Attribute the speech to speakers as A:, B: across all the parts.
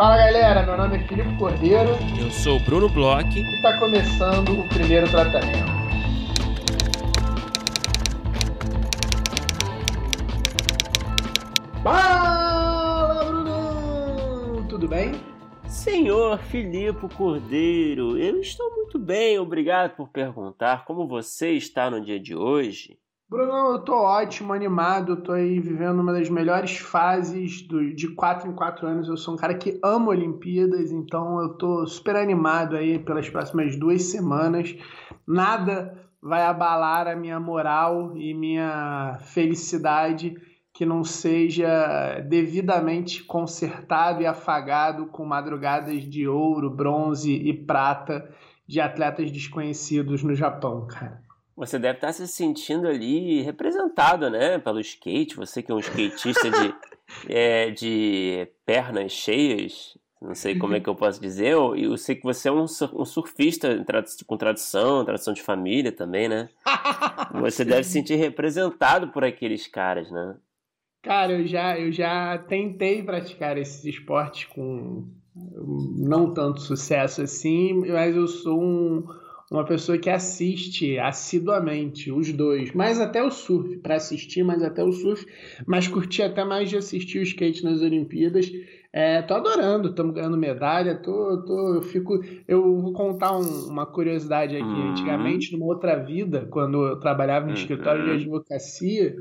A: Fala galera, meu nome é Filipe Cordeiro.
B: Eu sou o Bruno Bloch.
A: E está começando o primeiro tratamento. Fala, Bruno! Tudo bem?
B: Senhor Filipe Cordeiro, eu estou muito bem, obrigado por perguntar como você está no dia de hoje.
A: Bruno, eu tô ótimo, animado, tô aí vivendo uma das melhores fases do, de 4 em 4 anos. Eu sou um cara que ama Olimpíadas, então eu tô super animado aí pelas próximas duas semanas. Nada vai abalar a minha moral e minha felicidade que não seja devidamente consertado e afagado com madrugadas de ouro, bronze e prata de atletas desconhecidos no Japão, cara.
B: Você deve estar se sentindo ali representado, né, pelo skate. Você que é um skatista de, é, de pernas cheias, não sei como é que eu posso dizer. Eu, eu sei que você é um, um surfista com tradição, tradição de família também, né? Você deve se sentir representado por aqueles caras, né?
A: Cara, eu já, eu já tentei praticar esses esportes com não tanto sucesso assim, mas eu sou um uma pessoa que assiste assiduamente os dois, mais até o surf, para assistir mais até o surf, mas curti até mais de assistir o skate nas Olimpíadas. É, tô adorando, estamos ganhando medalha, tô, tô, eu fico. Eu vou contar um, uma curiosidade aqui. Uhum. Antigamente, numa outra vida, quando eu trabalhava no uhum. escritório de advocacia,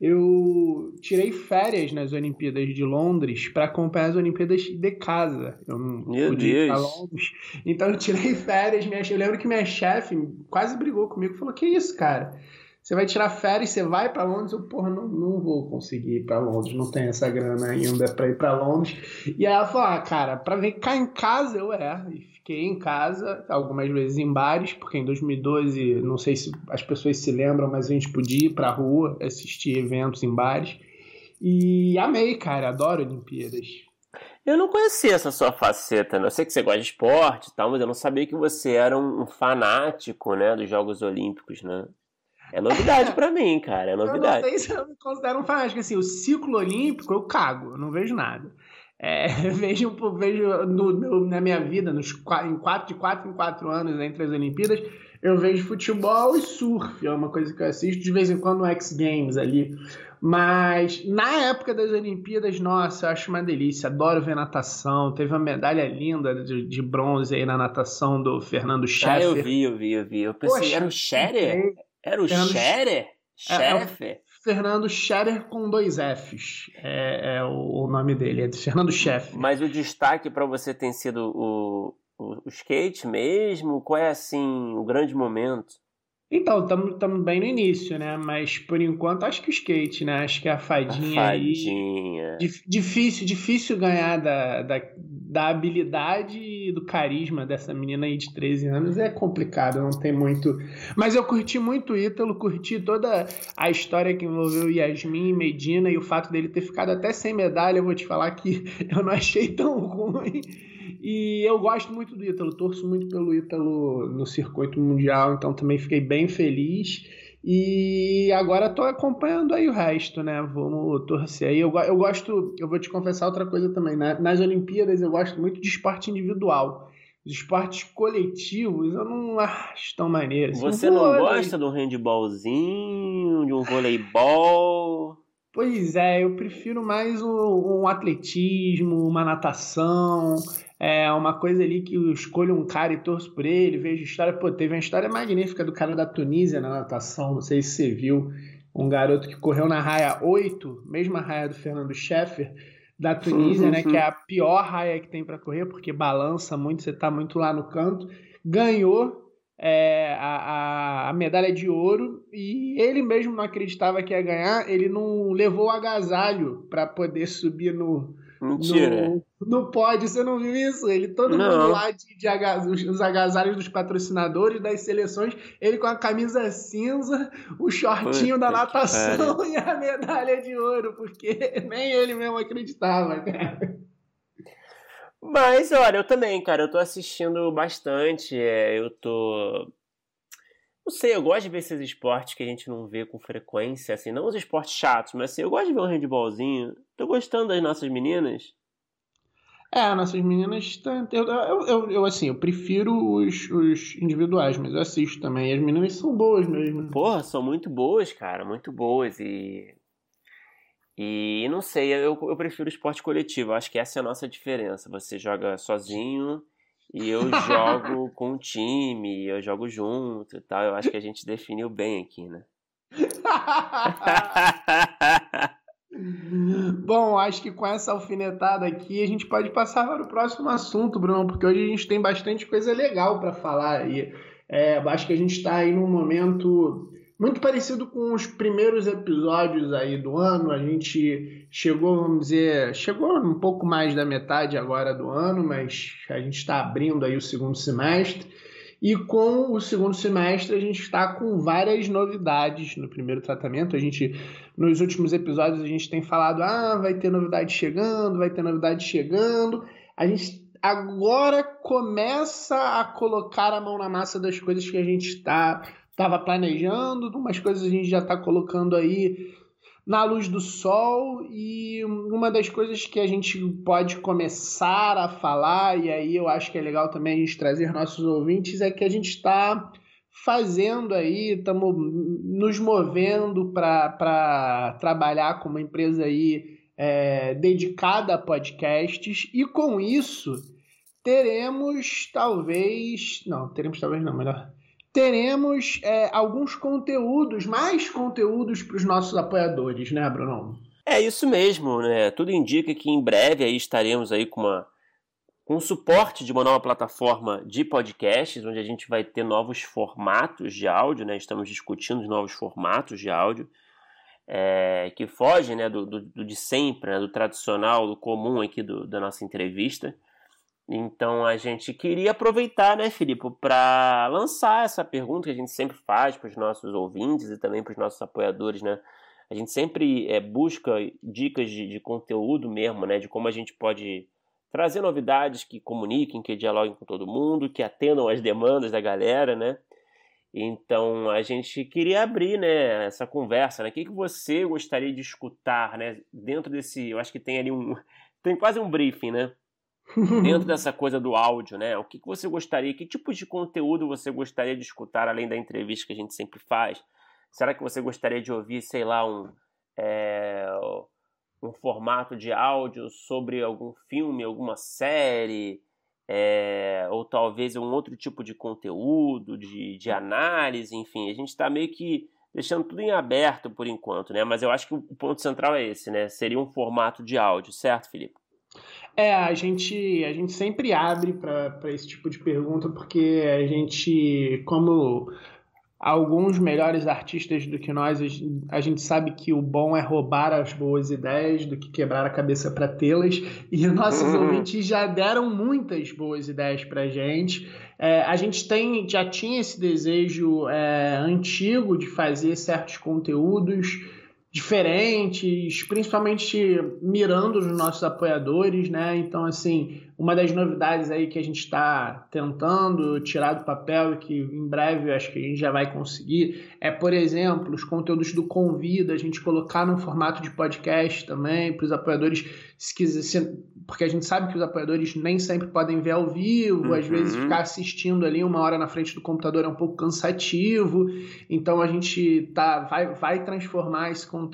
A: eu tirei férias nas Olimpíadas de Londres para acompanhar as Olimpíadas de casa. Eu não
B: Meu podia Deus. para
A: Londres. Então eu tirei férias. Minha, eu lembro que minha chefe quase brigou comigo. Falou: Que isso, cara? Você vai tirar férias, você vai para Londres? Eu, porra, não, não vou conseguir ir para Londres, não tenho essa grana ainda para ir para Londres. E aí ela falou: ah, cara, para vir cá em casa, eu é. E fiquei em casa, algumas vezes em bares, porque em 2012, não sei se as pessoas se lembram, mas a gente podia ir pra rua assistir eventos em bares. E amei, cara, adoro Olimpíadas.
B: Eu não conhecia essa sua faceta, né? Eu sei que você gosta de esporte e tal, mas eu não sabia que você era um fanático, né, dos Jogos Olímpicos, né? É novidade para mim, cara, é novidade.
A: Eu não sei se eu me considero um fanático, assim, o ciclo olímpico eu cago, eu não vejo nada. É, vejo, vejo no, no, na minha vida, nos, em quatro, de quatro em quatro anos entre as Olimpíadas, eu vejo futebol e surf. É uma coisa que eu assisto de vez em quando no X Games ali. Mas na época das Olimpíadas, nossa, eu acho uma delícia. Adoro ver natação. Teve uma medalha linda de, de bronze aí na natação do Fernando Scheffer. Ah,
B: eu vi, eu vi, eu vi. Eu pensei, Poxa, era o Scherer? Era o Scherer? Scheffer?
A: Fernando Scherer com dois Fs. É, é o nome dele, é Fernando Scherer.
B: Mas o destaque para você tem sido o, o, o, skate mesmo? Qual é, assim, o grande momento?
A: Então, estamos bem no início, né? Mas por enquanto acho que o skate, né? Acho que a fadinha,
B: a fadinha.
A: aí. Difícil, difícil ganhar da, da, da habilidade e do carisma dessa menina aí de 13 anos é complicado, não tem muito. Mas eu curti muito o Ítalo, curti toda a história que envolveu Yasmin Medina e o fato dele ter ficado até sem medalha. Eu vou te falar que eu não achei tão ruim. E eu gosto muito do Ítalo, torço muito pelo Ítalo no circuito mundial, então também fiquei bem feliz. E agora tô acompanhando aí o resto, né? Vamos torcer aí. Eu, eu gosto, eu vou te confessar outra coisa também, né? Nas Olimpíadas eu gosto muito de esporte individual. Os esportes coletivos eu não acho tão maneiro.
B: Você não, gosta de um handballzinho, de um voleibol?
A: Pois é, eu prefiro mais um, um atletismo, uma natação é uma coisa ali que eu escolho um cara e torço por ele, vejo história. Pô, teve uma história magnífica do cara da Tunísia na natação, não sei se você viu. Um garoto que correu na raia 8, mesma raia do Fernando Scheffer, da Tunísia, né? Que é a pior raia que tem para correr, porque balança muito, você tá muito lá no canto. Ganhou é, a, a, a, medalha de ouro e ele mesmo não acreditava que ia ganhar, ele não levou o agasalho para poder subir no,
B: Mentira.
A: No, no pódio, você não viu isso? Ele, todo não. mundo lá de, de os, os agasalhos dos patrocinadores das seleções, ele com a camisa cinza, o shortinho Puta da natação e a medalha de ouro, porque nem ele mesmo acreditava, cara.
B: Mas, olha, eu também, cara, eu tô assistindo bastante, é, eu tô não sei, eu gosto de ver esses esportes que a gente não vê com frequência, assim, não os esportes chatos, mas assim, eu gosto de ver um handballzinho. Tô gostando das nossas meninas.
A: É, nossas meninas. Eu, eu, eu, assim, eu prefiro os, os individuais, mas eu assisto também. E as meninas são boas mesmo.
B: Porra, são muito boas, cara, muito boas. E. E não sei, eu, eu prefiro esporte coletivo. Acho que essa é a nossa diferença. Você joga sozinho e eu jogo com um time, eu jogo junto e tal. Eu acho que a gente definiu bem aqui, né?
A: Bom, acho que com essa alfinetada aqui a gente pode passar para o próximo assunto, Bruno, porque hoje a gente tem bastante coisa legal para falar aí. É, acho que a gente está aí num momento muito parecido com os primeiros episódios aí do ano. A gente chegou, vamos dizer, chegou um pouco mais da metade agora do ano, mas a gente está abrindo aí o segundo semestre. E com o segundo semestre a gente está com várias novidades no primeiro tratamento. A gente, nos últimos episódios, a gente tem falado: ah, vai ter novidade chegando, vai ter novidade chegando. A gente agora começa a colocar a mão na massa das coisas que a gente está estava planejando, umas coisas a gente já está colocando aí na luz do sol. E uma das coisas que a gente pode começar a falar, e aí eu acho que é legal também a gente trazer nossos ouvintes, é que a gente está fazendo aí, estamos nos movendo para trabalhar com uma empresa aí é, dedicada a podcasts. E com isso teremos talvez, não, teremos talvez não, melhor, teremos é, alguns conteúdos, mais conteúdos para os nossos apoiadores, né, Bruno?
B: É isso mesmo, né? Tudo indica que em breve aí estaremos aí com uma com suporte de uma nova plataforma de podcasts, onde a gente vai ter novos formatos de áudio, né? Estamos discutindo os novos formatos de áudio é, que fogem, né, do, do, do, de sempre, né, do tradicional, do comum aqui do, da nossa entrevista. Então a gente queria aproveitar, né, Filipe, para lançar essa pergunta que a gente sempre faz para os nossos ouvintes e também para os nossos apoiadores, né? A gente sempre é, busca dicas de, de, conteúdo mesmo, né? De como a gente pode trazer novidades que comuniquem, que dialoguem com todo mundo, que atendam às demandas da galera, né? Então a gente queria abrir, né, essa conversa, né? O que, que você gostaria de escutar, né? Dentro desse, eu acho que tem ali um, tem quase um briefing, né? Dentro dessa coisa do áudio, né? O que, que você gostaria, que tipo de conteúdo você gostaria de escutar além da entrevista que a gente sempre faz? Será que você gostaria de ouvir, sei lá, um, é, um formato de áudio sobre algum filme, alguma série? É, ou talvez um outro tipo de conteúdo, de, de análise, enfim, a gente está meio que deixando tudo em aberto por enquanto, né? Mas eu acho que o ponto central é esse, né? Seria um formato de áudio, certo, Felipe?
A: É, a gente, a gente sempre abre para esse tipo de pergunta, porque a gente, como alguns melhores artistas do que nós, a gente sabe que o bom é roubar as boas ideias do que quebrar a cabeça para tê-las, e nossos uhum. ouvintes já deram muitas boas ideias para gente. É, a gente tem, já tinha esse desejo é, antigo de fazer certos conteúdos diferentes, principalmente mirando os nossos apoiadores, né? Então, assim, uma das novidades aí que a gente está tentando tirar do papel e que em breve acho que a gente já vai conseguir é, por exemplo, os conteúdos do Convida, a gente colocar no formato de podcast também, para os apoiadores, se quiser, se, porque a gente sabe que os apoiadores nem sempre podem ver ao vivo, uhum. às vezes ficar assistindo ali uma hora na frente do computador é um pouco cansativo, então a gente tá, vai, vai transformar esse conteúdo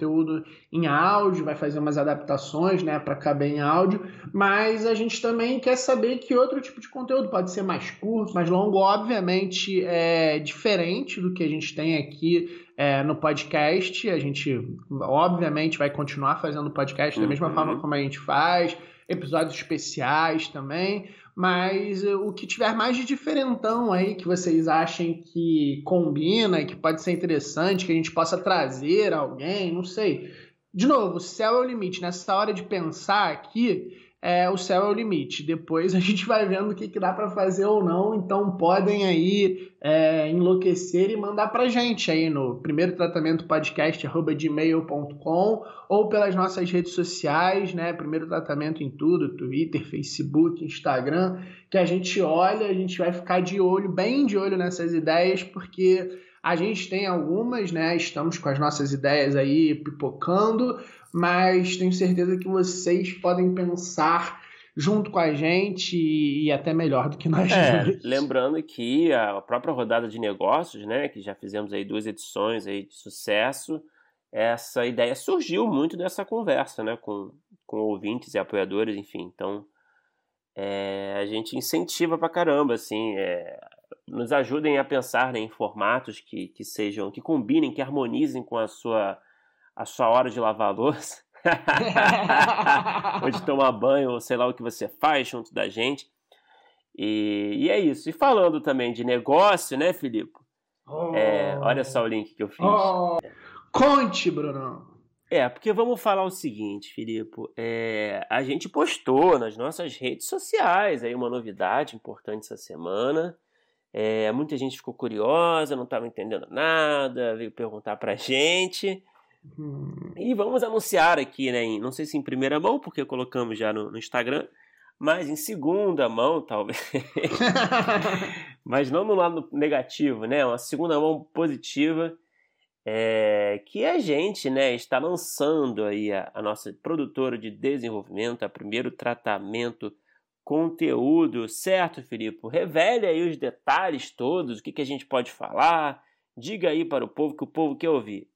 A: em áudio, vai fazer umas adaptações né, para caber em áudio, mas a gente também quer saber que outro tipo de conteúdo pode ser mais curto, mais longo, obviamente é diferente do que a gente tem aqui é, no podcast. A gente, obviamente, vai continuar fazendo podcast da mesma uhum. forma como a gente faz, episódios especiais também. Mas o que tiver mais de diferentão aí que vocês achem que combina, que pode ser interessante, que a gente possa trazer alguém, não sei. De novo, céu é o limite. Nessa hora de pensar aqui, é, o céu é o limite. Depois a gente vai vendo o que, que dá para fazer ou não. Então podem aí é, enlouquecer e mandar para gente aí no primeiro tratamento podcast gmail.com ou pelas nossas redes sociais, né? Primeiro tratamento em tudo, Twitter, Facebook, Instagram, que a gente olha, a gente vai ficar de olho, bem de olho nessas ideias, porque a gente tem algumas, né? Estamos com as nossas ideias aí pipocando, mas tenho certeza que vocês podem pensar junto com a gente e, até melhor do que nós
B: é, Lembrando que a própria rodada de negócios, né, que já fizemos aí duas edições aí de sucesso, essa ideia surgiu muito dessa conversa, né, com, com ouvintes e apoiadores, enfim. Então, é, a gente incentiva pra caramba, assim, é, nos ajudem a pensar né, em formatos que, que sejam, que combinem, que harmonizem com a sua, a sua hora de lavar a louça. ou de tomar banho, ou sei lá o que você faz junto da gente. E, e é isso. E falando também de negócio, né, Filipe? Oh. É, olha só o link que eu fiz. Oh.
A: Conte, Bruno.
B: É, porque vamos falar o seguinte, Filipe. É, a gente postou nas nossas redes sociais aí uma novidade importante essa semana. É, muita gente ficou curiosa, não estava entendendo nada, veio perguntar pra gente. E vamos anunciar aqui, né? Em, não sei se em primeira mão, porque colocamos já no, no Instagram, mas em segunda mão, talvez. mas não no lado negativo, né? Uma segunda mão positiva. É, que a gente né, está lançando aí a, a nossa produtora de desenvolvimento, a primeiro tratamento conteúdo, certo, Filipe? Revele aí os detalhes todos, o que, que a gente pode falar, diga aí para o povo que o povo quer ouvir.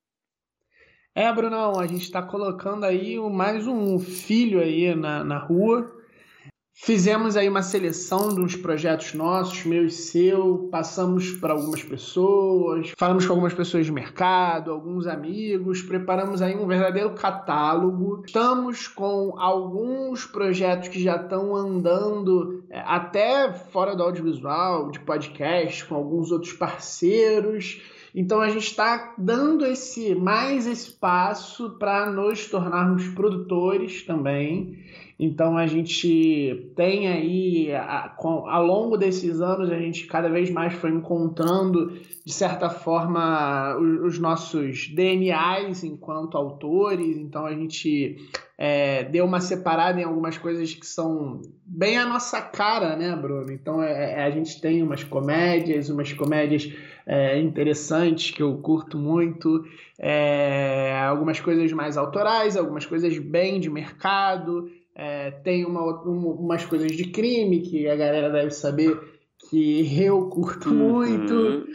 A: É, Brunão, a gente está colocando aí mais um filho aí na, na rua. Fizemos aí uma seleção dos projetos nossos, meu e seu, passamos para algumas pessoas, falamos com algumas pessoas de mercado, alguns amigos, preparamos aí um verdadeiro catálogo. Estamos com alguns projetos que já estão andando é, até fora do audiovisual, de podcast, com alguns outros parceiros. Então a gente está dando esse mais espaço para nos tornarmos produtores também. Então a gente tem aí, ao longo desses anos, a gente cada vez mais foi encontrando, de certa forma, os nossos DNAs enquanto autores. Então a gente é, deu uma separada em algumas coisas que são bem a nossa cara, né, Bruno? Então é, é a gente tem umas comédias, umas comédias é, interessantes que eu curto muito, é, algumas coisas mais autorais, algumas coisas bem de mercado, é, tem uma, uma, umas coisas de crime que a galera deve saber que eu curto uhum. muito.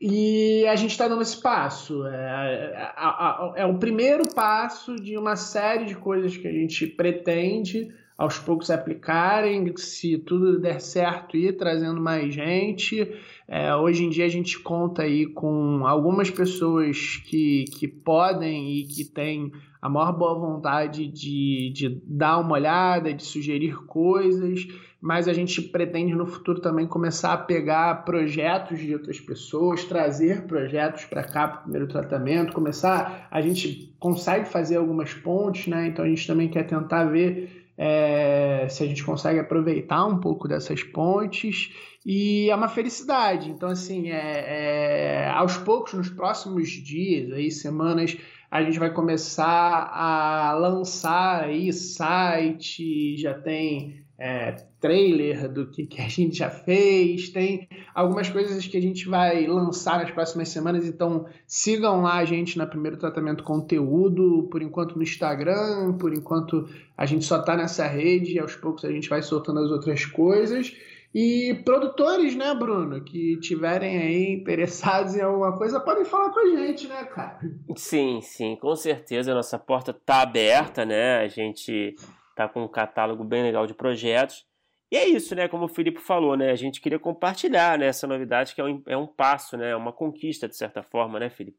A: E a gente está dando esse passo. É, é, é, é, o primeiro passo de uma série de coisas que a gente pretende aos poucos aplicarem, se tudo der certo, ir trazendo mais gente. É, hoje em dia a gente conta aí com algumas pessoas que, que podem e que têm a maior boa vontade de, de dar uma olhada, de sugerir coisas, mas a gente pretende no futuro também começar a pegar projetos de outras pessoas, trazer projetos para cá para o primeiro tratamento, começar. A gente consegue fazer algumas pontes, né? Então a gente também quer tentar ver é, se a gente consegue aproveitar um pouco dessas pontes e é uma felicidade. Então, assim, é, é, aos poucos, nos próximos dias, aí, semanas, a gente vai começar a lançar aí site, já tem é, trailer do que, que a gente já fez, tem algumas coisas que a gente vai lançar nas próximas semanas, então sigam lá a gente na Primeiro Tratamento Conteúdo, por enquanto no Instagram, por enquanto a gente só está nessa rede, aos poucos a gente vai soltando as outras coisas. E produtores, né, Bruno, que tiverem aí interessados em alguma coisa, podem falar com a gente, né, cara?
B: Sim, sim, com certeza a nossa porta tá aberta, né? A gente tá com um catálogo bem legal de projetos. E é isso, né? Como o Filipe falou, né? A gente queria compartilhar né, essa novidade que é um, é um passo, né? Uma conquista, de certa forma, né, Filipe?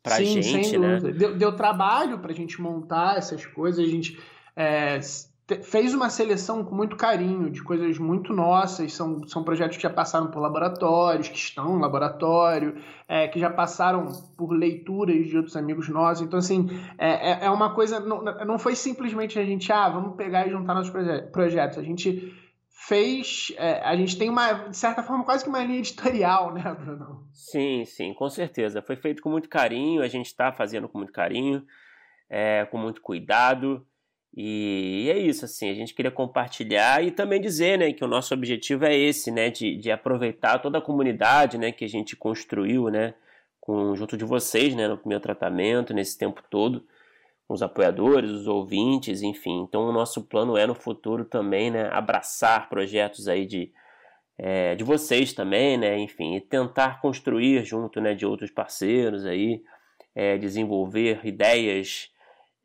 A: Pra Sim, gente, sem né? Deu, deu trabalho pra gente montar essas coisas, a gente é, fez uma seleção com muito carinho de coisas muito nossas, são, são projetos que já passaram por laboratórios, que estão em laboratório, é, que já passaram por leituras de outros amigos nossos. Então, assim, é, é, é uma coisa. Não, não foi simplesmente a gente, ah, vamos pegar e juntar nossos projetos. A gente fez. É, a gente tem uma, de certa forma, quase que uma linha editorial, né, Bruno?
B: Sim, sim, com certeza. Foi feito com muito carinho, a gente está fazendo com muito carinho, é, com muito cuidado. E é isso, assim, a gente queria compartilhar e também dizer, né, que o nosso objetivo é esse, né, de, de aproveitar toda a comunidade, né, que a gente construiu, né, com, junto de vocês, né, no primeiro tratamento, nesse tempo todo, os apoiadores, os ouvintes, enfim. Então o nosso plano é no futuro também, né, abraçar projetos aí de, é, de vocês também, né, enfim, e tentar construir junto, né, de outros parceiros aí, é, desenvolver ideias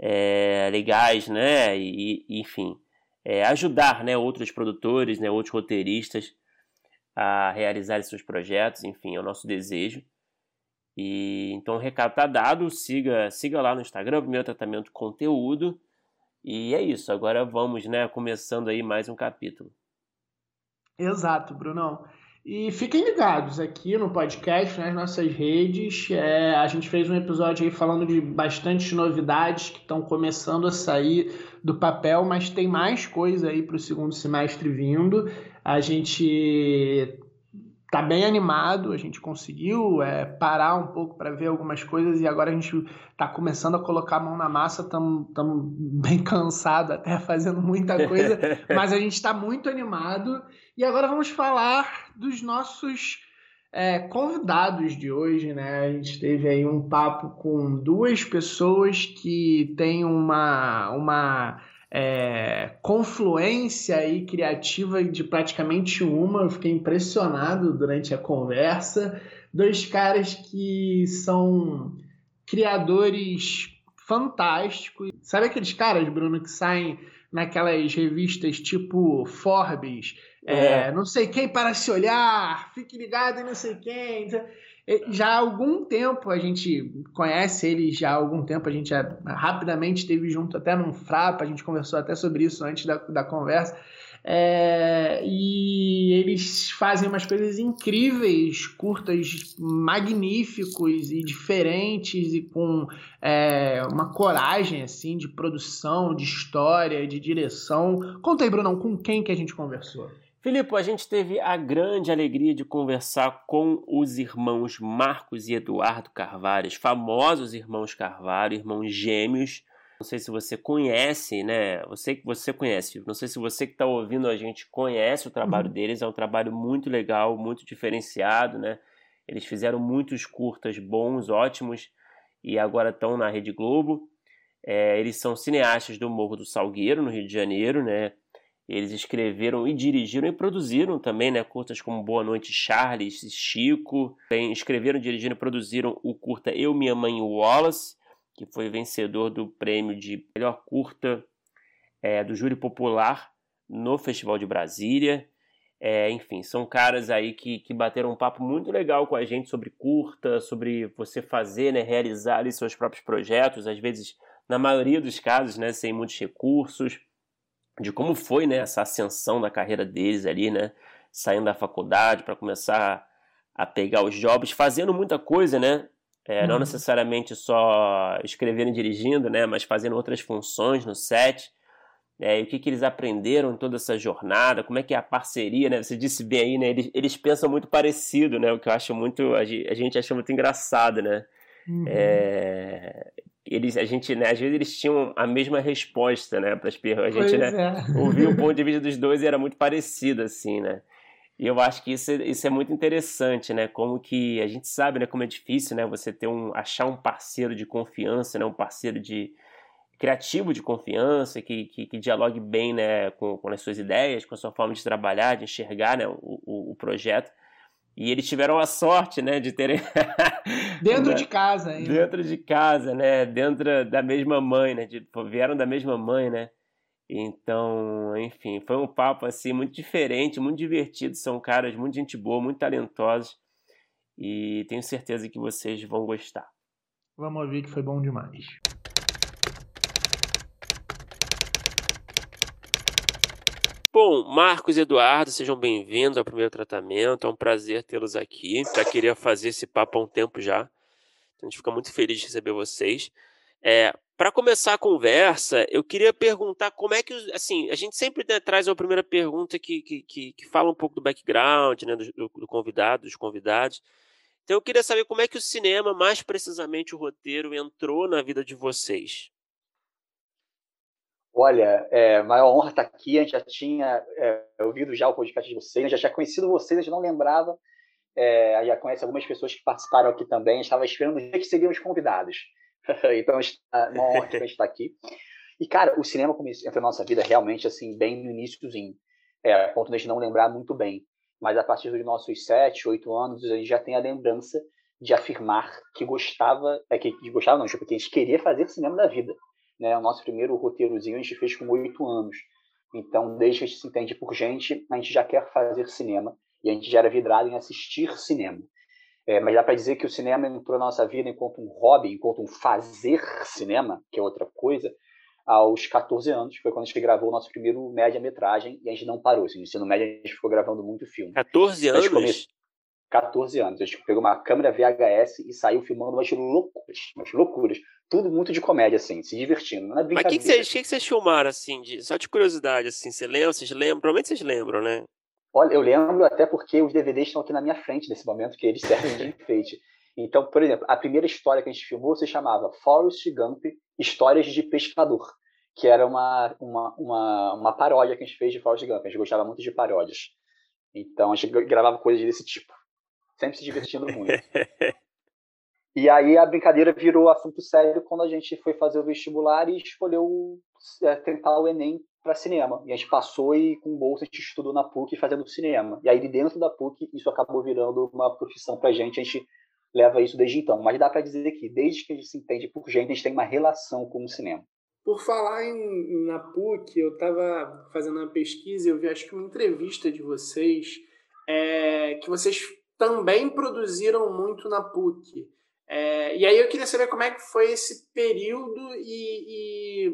B: é, legais, né, e, enfim, é, ajudar, né, outros produtores, né, outros roteiristas a realizar seus projetos, enfim, é o nosso desejo. E então o recado está dado, siga, siga lá no Instagram, primeiro tratamento conteúdo. E é isso, agora vamos, né, começando aí mais um capítulo.
A: Exato, Brunão. E fiquem ligados aqui no podcast, nas nossas redes. É, a gente fez um episódio aí falando de bastantes novidades que estão começando a sair do papel, mas tem mais coisa aí para o segundo semestre vindo. A gente tá bem animado, a gente conseguiu é, parar um pouco para ver algumas coisas e agora a gente tá começando a colocar a mão na massa, estamos bem cansado até fazendo muita coisa, mas a gente está muito animado e agora vamos falar dos nossos é, convidados de hoje, né? A gente teve aí um papo com duas pessoas que têm uma, uma é, confluência aí criativa de praticamente uma. Eu fiquei impressionado durante a conversa. Dois caras que são criadores fantásticos. Sabe aqueles caras, Bruno, que saem naquelas revistas tipo Forbes? É, é. não sei quem para se olhar, fique ligado não sei quem. Já há algum tempo a gente conhece ele, já há algum tempo a gente já rapidamente esteve junto até num frapa, a gente conversou até sobre isso antes da, da conversa. É, e eles fazem umas coisas incríveis, curtas, magníficos e diferentes e com é, uma coragem assim de produção, de história, de direção. Conta aí, Brunão, com quem que a gente conversou?
B: Filipe, a gente teve a grande alegria de conversar com os irmãos Marcos e Eduardo Carvalho, os famosos irmãos Carvalho, irmãos gêmeos. Não sei se você conhece, né? Você que você conhece. Não sei se você que está ouvindo a gente conhece o trabalho uhum. deles. É um trabalho muito legal, muito diferenciado, né? Eles fizeram muitos curtas bons, ótimos e agora estão na Rede Globo. É, eles são cineastas do Morro do Salgueiro, no Rio de Janeiro, né? Eles escreveram e dirigiram e produziram também, né, curtas como Boa Noite Charles, Chico. Tem, escreveram, dirigiram e produziram o curta Eu, Minha Mãe e Wallace, que foi vencedor do prêmio de melhor curta é, do júri popular no Festival de Brasília. É, enfim, são caras aí que, que bateram um papo muito legal com a gente sobre curta, sobre você fazer, né, realizar ali, seus próprios projetos, às vezes, na maioria dos casos, né, sem muitos recursos de como foi né, essa ascensão da carreira deles ali, né? Saindo da faculdade para começar a pegar os jobs, fazendo muita coisa, né? É, não uhum. necessariamente só escrevendo e dirigindo, né? Mas fazendo outras funções no set. É, e o que, que eles aprenderam em toda essa jornada, como é que é a parceria, né? Você disse bem aí, né? Eles, eles pensam muito parecido, né? O que eu acho muito. A gente acha muito engraçado, né? Uhum. É, eles, a gente, né, às vezes eles tinham a mesma resposta, né, para as perguntas. A gente, pois né, é. ouvia o ponto de vista dos dois e era muito parecido, assim, né. E eu acho que isso, é, isso é muito interessante, né, como que a gente sabe, né, como é difícil, né, você ter um, achar um parceiro de confiança, né, um parceiro de criativo de confiança, que, que, que dialogue bem, né, com, com as suas ideias, com a sua forma de trabalhar, de enxergar, né, o, o, o projeto. E eles tiveram a sorte, né, de terem
A: dentro de casa, ainda.
B: dentro de casa, né, dentro da mesma mãe, né, de, vieram da mesma mãe, né. Então, enfim, foi um papo assim muito diferente, muito divertido. São caras muito gente boa, muito talentosos e tenho certeza que vocês vão gostar.
A: Vamos ouvir que foi bom demais.
B: Bom, Marcos e Eduardo, sejam bem-vindos ao primeiro tratamento. É um prazer tê-los aqui. Já queria fazer esse papo há um tempo já. Então, a gente fica muito feliz de receber vocês. É, Para começar a conversa, eu queria perguntar como é que, assim, a gente sempre né, traz a primeira pergunta que, que, que, que, fala um pouco do background, né, do, do convidado, dos convidados. Então, eu queria saber como é que o cinema, mais precisamente o roteiro, entrou na vida de vocês.
C: Olha, é maior honra estar aqui. A gente já tinha é, ouvido já o podcast de vocês, já tinha conhecido vocês, a gente não lembrava. É, já conhece algumas pessoas que participaram aqui também. Estava esperando o dia que seriam os convidados. então, é uma honra que a gente está aqui. E, cara, o cinema começou, entrou na nossa vida realmente, assim, bem no iníciozinho. É, a ponto de a gente não lembrar muito bem. Mas a partir dos nossos sete, oito anos, a gente já tem a lembrança de afirmar que gostava, é, que, que gostava não, porque a gente queria fazer cinema da vida. Né? O nosso primeiro roteirozinho a gente fez com oito anos. Então, desde que a gente se entende por gente, a gente já quer fazer cinema. E a gente já era vidrado em assistir cinema. É, mas dá para dizer que o cinema entrou na nossa vida enquanto um hobby, enquanto um fazer cinema, que é outra coisa, aos 14 anos. Foi quando a gente gravou o nosso primeiro média-metragem e a gente não parou. Assim, no ensino médio a gente ficou gravando muito filme.
B: 14 anos? Come...
C: 14 anos. A gente pegou uma câmera VHS e saiu filmando umas loucuras, umas loucuras. Tudo muito de comédia, assim, se divertindo. Não é
B: Mas o que, que, vocês, que, que vocês filmaram, assim, de... só de curiosidade, assim, você lembra, vocês lembram? Provavelmente vocês lembram, né?
C: Olha, eu lembro até porque os DVDs estão aqui na minha frente nesse momento, que eles servem de enfeite. Então, por exemplo, a primeira história que a gente filmou se chamava Forrest Gump Histórias de Pescador, que era uma, uma, uma, uma paródia que a gente fez de Forrest Gump. A gente gostava muito de paródias. Então, a gente gravava coisas desse tipo. Sempre se divertindo muito. e aí a brincadeira virou assunto sério quando a gente foi fazer o vestibular e escolheu é, tentar o Enem para cinema. E a gente passou e com bolsa a gente estudou na PUC fazendo cinema. E aí de dentro da PUC isso acabou virando uma profissão para a gente. A gente leva isso desde então. Mas dá para dizer que desde que a gente se entende por gente, a gente tem uma relação com o cinema.
A: Por falar em, na PUC, eu estava fazendo uma pesquisa eu vi acho que uma entrevista de vocês é, que vocês também produziram muito na PUC. É, e aí eu queria saber como é que foi esse período e, e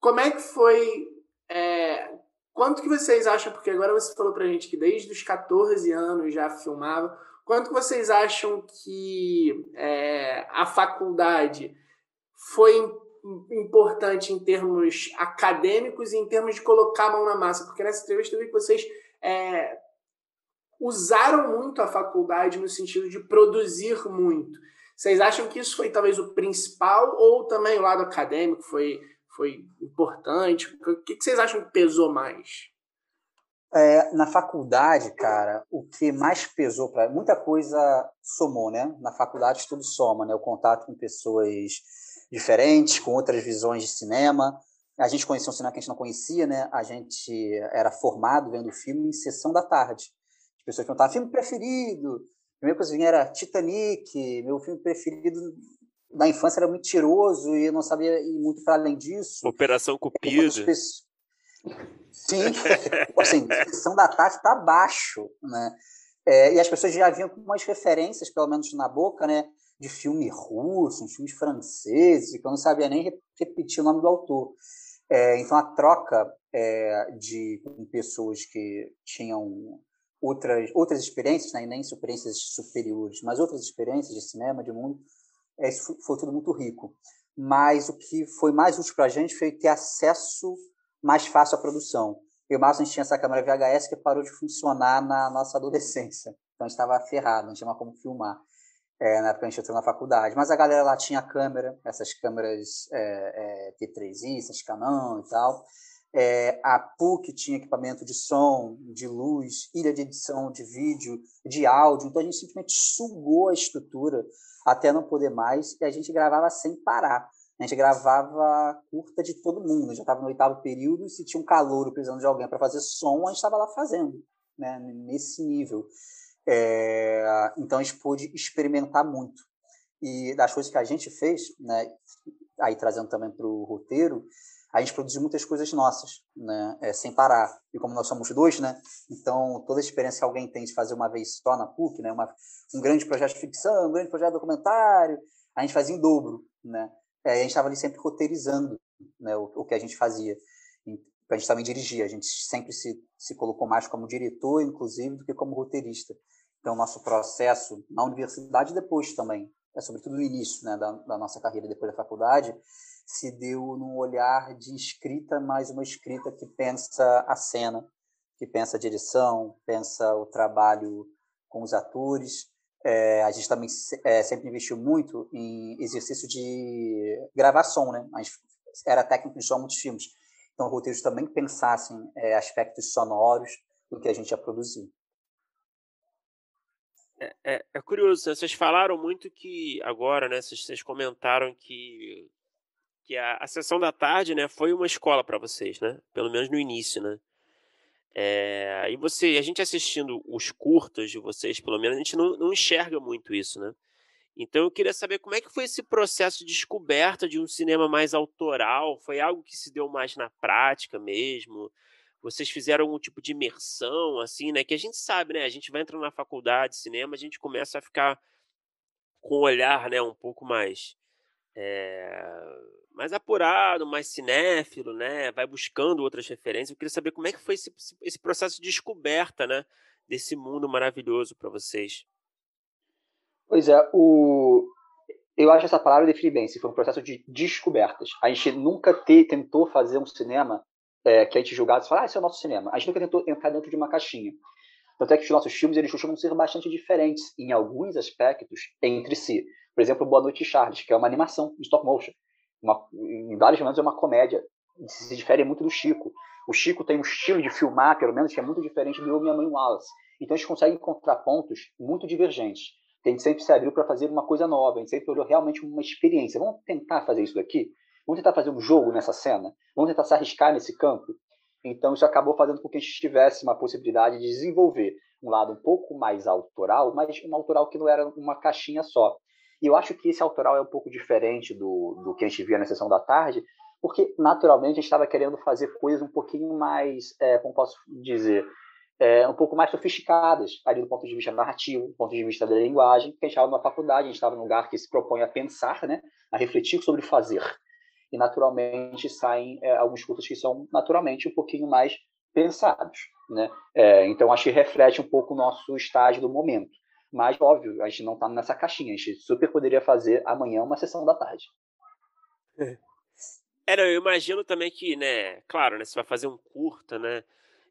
A: como é que foi. É, quanto que vocês acham, porque agora você falou pra gente que desde os 14 anos já filmava, quanto que vocês acham que é, a faculdade foi importante em termos acadêmicos e em termos de colocar a mão na massa? Porque nessa entrevista eu vi que vocês é, usaram muito a faculdade no sentido de produzir muito. Vocês acham que isso foi talvez o principal ou também o lado acadêmico foi foi importante? O que, vocês acham que pesou mais?
D: É, na faculdade, cara, o que mais pesou para muita coisa somou, né? Na faculdade tudo soma, né? O contato com pessoas diferentes, com outras visões de cinema. A gente conhecia um cinema que a gente não conhecia, né? A gente era formado vendo filme em sessão da tarde. As pessoas perguntavam filme preferido. A primeira coisa que vinha era Titanic, meu filme preferido da infância era muito tiroso e eu não sabia ir muito para além disso.
B: Operação Cupido.
D: Sim, assim, sessão da tarde para baixo, né? É, e as pessoas já vinham com umas referências, pelo menos na boca, né? De filme russo, filmes franceses, que eu não sabia nem repetir o nome do autor. É, então, a troca é, de com pessoas que tinham outras, outras experiências, né? nem experiências superiores, mas outras experiências de cinema, de mundo, é, isso foi tudo muito rico. Mas o que foi mais útil para a gente foi ter acesso mais fácil à produção. Eu e o Márcio, a gente tinha essa câmera VHS que parou de funcionar na nossa adolescência. Então a gente estava ferrado, não tinha mais como filmar. É, na época a gente entrou na faculdade. Mas a galera lá tinha câmera, essas câmeras é, é, T3i, essas Canon e tal. É, a PUC tinha equipamento de som, de luz, ilha de edição de vídeo, de áudio. Então a gente simplesmente sugou a estrutura até não poder mais, e a gente gravava sem parar. A gente gravava curta de todo mundo. Já estava no oitavo período, e se tinha um calor precisando de alguém para fazer som, a gente estava lá fazendo, né? nesse nível. É... Então a gente pôde experimentar muito. E das coisas que a gente fez, né? aí trazendo também para o roteiro, a gente produziu muitas coisas nossas, né? É, sem parar. E como nós somos dois, né? Então, toda a experiência que alguém tem de fazer uma vez só na PUC, né? Uma, um grande projeto de ficção, um grande projeto documentário, a gente fazia em dobro, né? É, a gente estava ali sempre roteirizando né? o, o, que a gente fazia. A gente também dirigia, a gente sempre se, se colocou mais como diretor, inclusive, do que como roteirista. Então, nosso processo na universidade depois também, é sobretudo no início né, da, da nossa carreira depois da faculdade, se deu num olhar de escrita, mas uma escrita que pensa a cena, que pensa a direção, pensa o trabalho com os atores. É, a gente também é, sempre investiu muito em exercício de gravação, né? A gente era técnico de som muitos filmes. Então, roteiros também pensassem é, aspectos sonoros do que a gente ia produzir.
B: É, é, é curioso, né? vocês falaram muito que agora, né? Vocês, vocês comentaram que, que a, a sessão da tarde, né, foi uma escola para vocês, né? Pelo menos no início, né? É, e você, a gente assistindo os curtas de vocês, pelo menos, a gente não, não enxerga muito isso, né? Então eu queria saber como é que foi esse processo de descoberta de um cinema mais autoral? Foi algo que se deu mais na prática mesmo? Vocês fizeram algum tipo de imersão, assim, né? Que a gente sabe, né? A gente vai entrando na faculdade de cinema, a gente começa a ficar com o olhar, né? Um pouco mais é, mais apurado, mais cinéfilo, né? Vai buscando outras referências. Eu queria saber como é que foi esse, esse processo de descoberta, né? Desse mundo maravilhoso para vocês.
C: Pois é, o... eu acho essa palavra define bem. Se foi um processo de descobertas. A gente nunca te... tentou fazer um cinema é, que a gente julgava e fala, ah, esse é o nosso cinema. A gente nunca tentou entrar dentro de uma caixinha. Tanto é que os nossos filmes eles costumam ser bastante diferentes em alguns aspectos entre si. Por exemplo, Boa Noite Charles, que é uma animação de stop motion. Uma, em vários momentos é uma comédia. Se difere muito do Chico. O Chico tem um estilo de filmar, pelo menos, que é muito diferente do Eu, Minha Mãe Wallace. Então eles conseguem encontrar pontos muito divergentes a gente sempre se abriu para fazer uma coisa nova, a gente sempre olhou realmente uma experiência. Vamos tentar fazer isso daqui? Vamos tentar fazer um jogo nessa cena? Vamos tentar se arriscar nesse campo? Então isso acabou fazendo com que a gente tivesse uma possibilidade de desenvolver um lado um pouco mais autoral, mas um autoral que não era uma caixinha só. E eu acho que esse autoral é um pouco diferente do, do que a gente via na sessão da tarde, porque naturalmente a gente estava querendo fazer coisas um pouquinho mais, é, como posso dizer, é, um pouco mais sofisticadas, ali do ponto de vista narrativo, do ponto de vista da linguagem, porque a gente estava numa faculdade, a gente estava num lugar que se propõe a pensar, né, a refletir sobre fazer. E naturalmente saem é, alguns cursos que são naturalmente um pouquinho mais pensados. Né? É, então acho que reflete um pouco o nosso estágio do momento. Mas, óbvio, a gente não está nessa caixinha, a gente super poderia fazer amanhã uma sessão da tarde.
B: É, eu imagino também que, né, claro, né, você vai fazer um curta, né,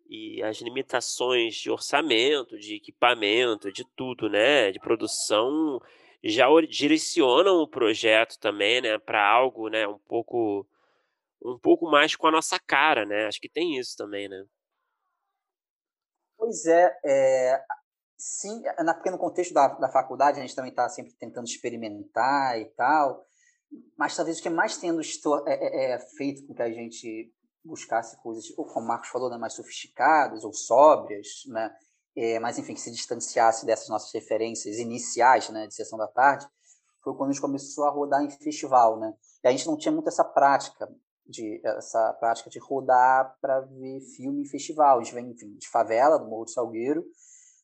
B: e as limitações de orçamento, de equipamento, de tudo, né, de produção, já direcionam o projeto também, né, para algo, né, um pouco um pouco mais com a nossa cara, né? Acho que tem isso também, né?
D: Pois é, é sim, na, porque no contexto da, da faculdade a gente também está sempre tentando experimentar e tal, mas talvez o que mais tendo é, é, é, feito com que a gente buscasse coisas, ou como o Marcos falou, né, mais sofisticadas ou sóbrias, né, é, mas enfim, que se distanciasse dessas nossas referências iniciais né, de sessão da tarde, foi quando a gente começou a rodar em festival. Né? E a gente não tinha muito essa prática de essa prática de rodar para ver filme em festival. A gente vem, enfim, de favela, do Morro do Salgueiro.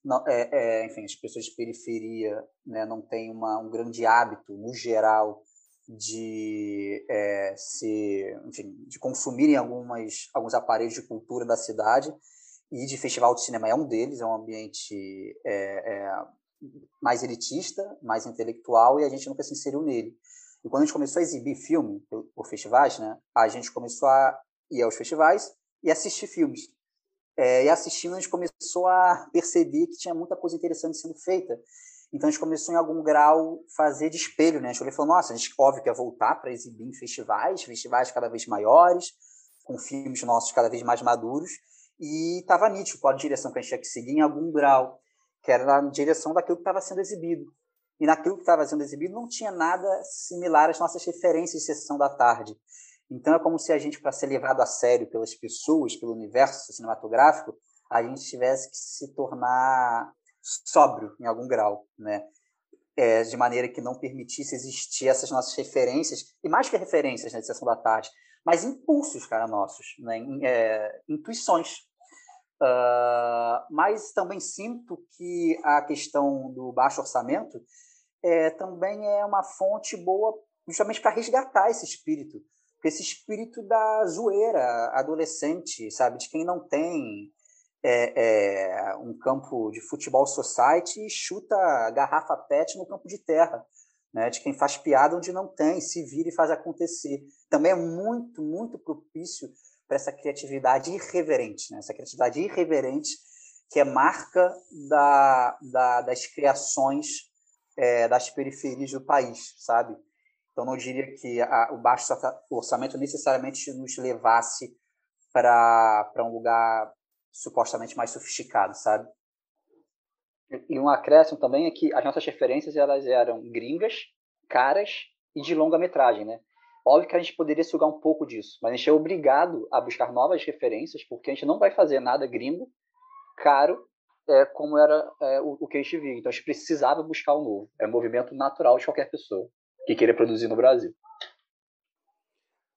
D: Não, é, é, enfim, as pessoas de periferia né, não têm uma, um grande hábito, no geral, de é, se, enfim, de consumirem algumas, alguns aparelhos de cultura da cidade e de festival de cinema é um deles, é um ambiente é, é, mais elitista, mais intelectual e a gente nunca se inseriu nele. E quando a gente começou a exibir filme por, festivais, né, a gente começou a ir aos festivais e assistir filmes. É, e assistindo a gente começou a perceber que tinha muita coisa interessante sendo feita então a gente começou em algum grau fazer de espelho, né? A gente falou, nossa, a gente óbvio que é voltar para exibir em festivais, festivais cada vez maiores, com filmes nossos cada vez mais maduros, e estava nítido qual a direção que a gente tinha que seguir em algum grau, que era na direção daquilo que estava sendo exibido. E naquilo que estava sendo exibido não tinha nada similar às nossas referências de sessão da tarde. Então é como se a gente, para ser levado a sério pelas pessoas, pelo universo cinematográfico, a gente tivesse que se tornar sóbrio em algum grau, né? É, de maneira que não permitisse existir essas nossas referências, e mais que referências na né, sessão da tarde, mas impulsos, cara, nossos, né? É, intuições. Uh, mas também sinto que a questão do baixo orçamento é, também é uma fonte boa justamente para resgatar esse espírito, esse espírito da zoeira adolescente, sabe, de quem não tem é, é, um campo de futebol society e chuta garrafa PET no campo de terra, né? de quem faz piada onde não tem, se vira e faz acontecer. Também é muito, muito propício para essa criatividade irreverente, né? essa criatividade irreverente que é marca da, da, das criações é, das periferias do país, sabe? Então, não diria que a, o baixo orçamento necessariamente nos levasse para um lugar supostamente mais sofisticado, sabe?
C: E um acréscimo também é que as nossas referências elas eram gringas, caras e de longa metragem, né? Óbvio que a gente poderia sugar um pouco disso, mas a gente é obrigado a buscar novas referências, porque a gente não vai fazer nada gringo, caro, é, como era é, o, o, que a gente viu. Então a gente precisava buscar o um novo. É um movimento natural de qualquer pessoa que queira produzir no Brasil.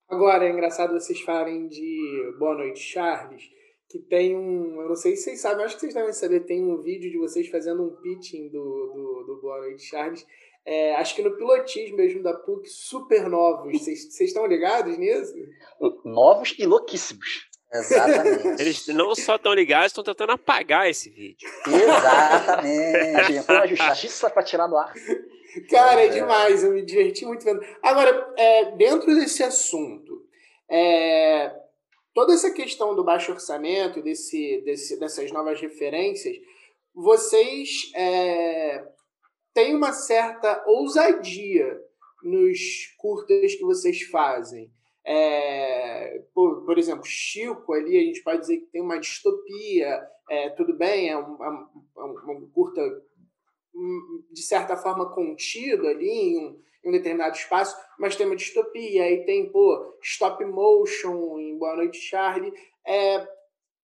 A: Agora, é engraçado vocês falarem de Boa Noite, Charles, que tem um. Eu não sei se vocês sabem, acho que vocês devem saber, tem um vídeo de vocês fazendo um pitching do, do, do Boa Noite, Charles. É, acho que no pilotismo mesmo da PUC, super novos. Vocês estão ligados nisso?
C: Novos e louquíssimos.
D: Exatamente.
B: Eles não só estão ligados, estão tentando apagar esse vídeo.
D: Exatamente.
C: Tentou a justiça para tirar do ar.
A: Cara, é, é demais. Eu me diverti muito vendo. Agora, é, dentro desse assunto, é, toda essa questão do baixo orçamento desse, desse, dessas novas referências, vocês é, têm uma certa ousadia nos curtas que vocês fazem. É, por, por, exemplo, Chico ali, a gente pode dizer que tem uma distopia, é, tudo bem, é um, é um, um curta de certa forma contido ali em um, em um, determinado espaço, mas tem uma distopia, aí tem, pô, stop motion em Boa Noite Charlie. É,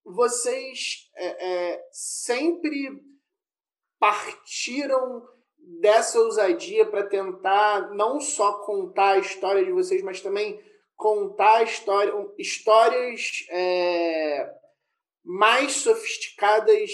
A: vocês é, é, sempre partiram dessa ousadia para tentar não só contar a história de vocês, mas também contar história, histórias é, mais sofisticadas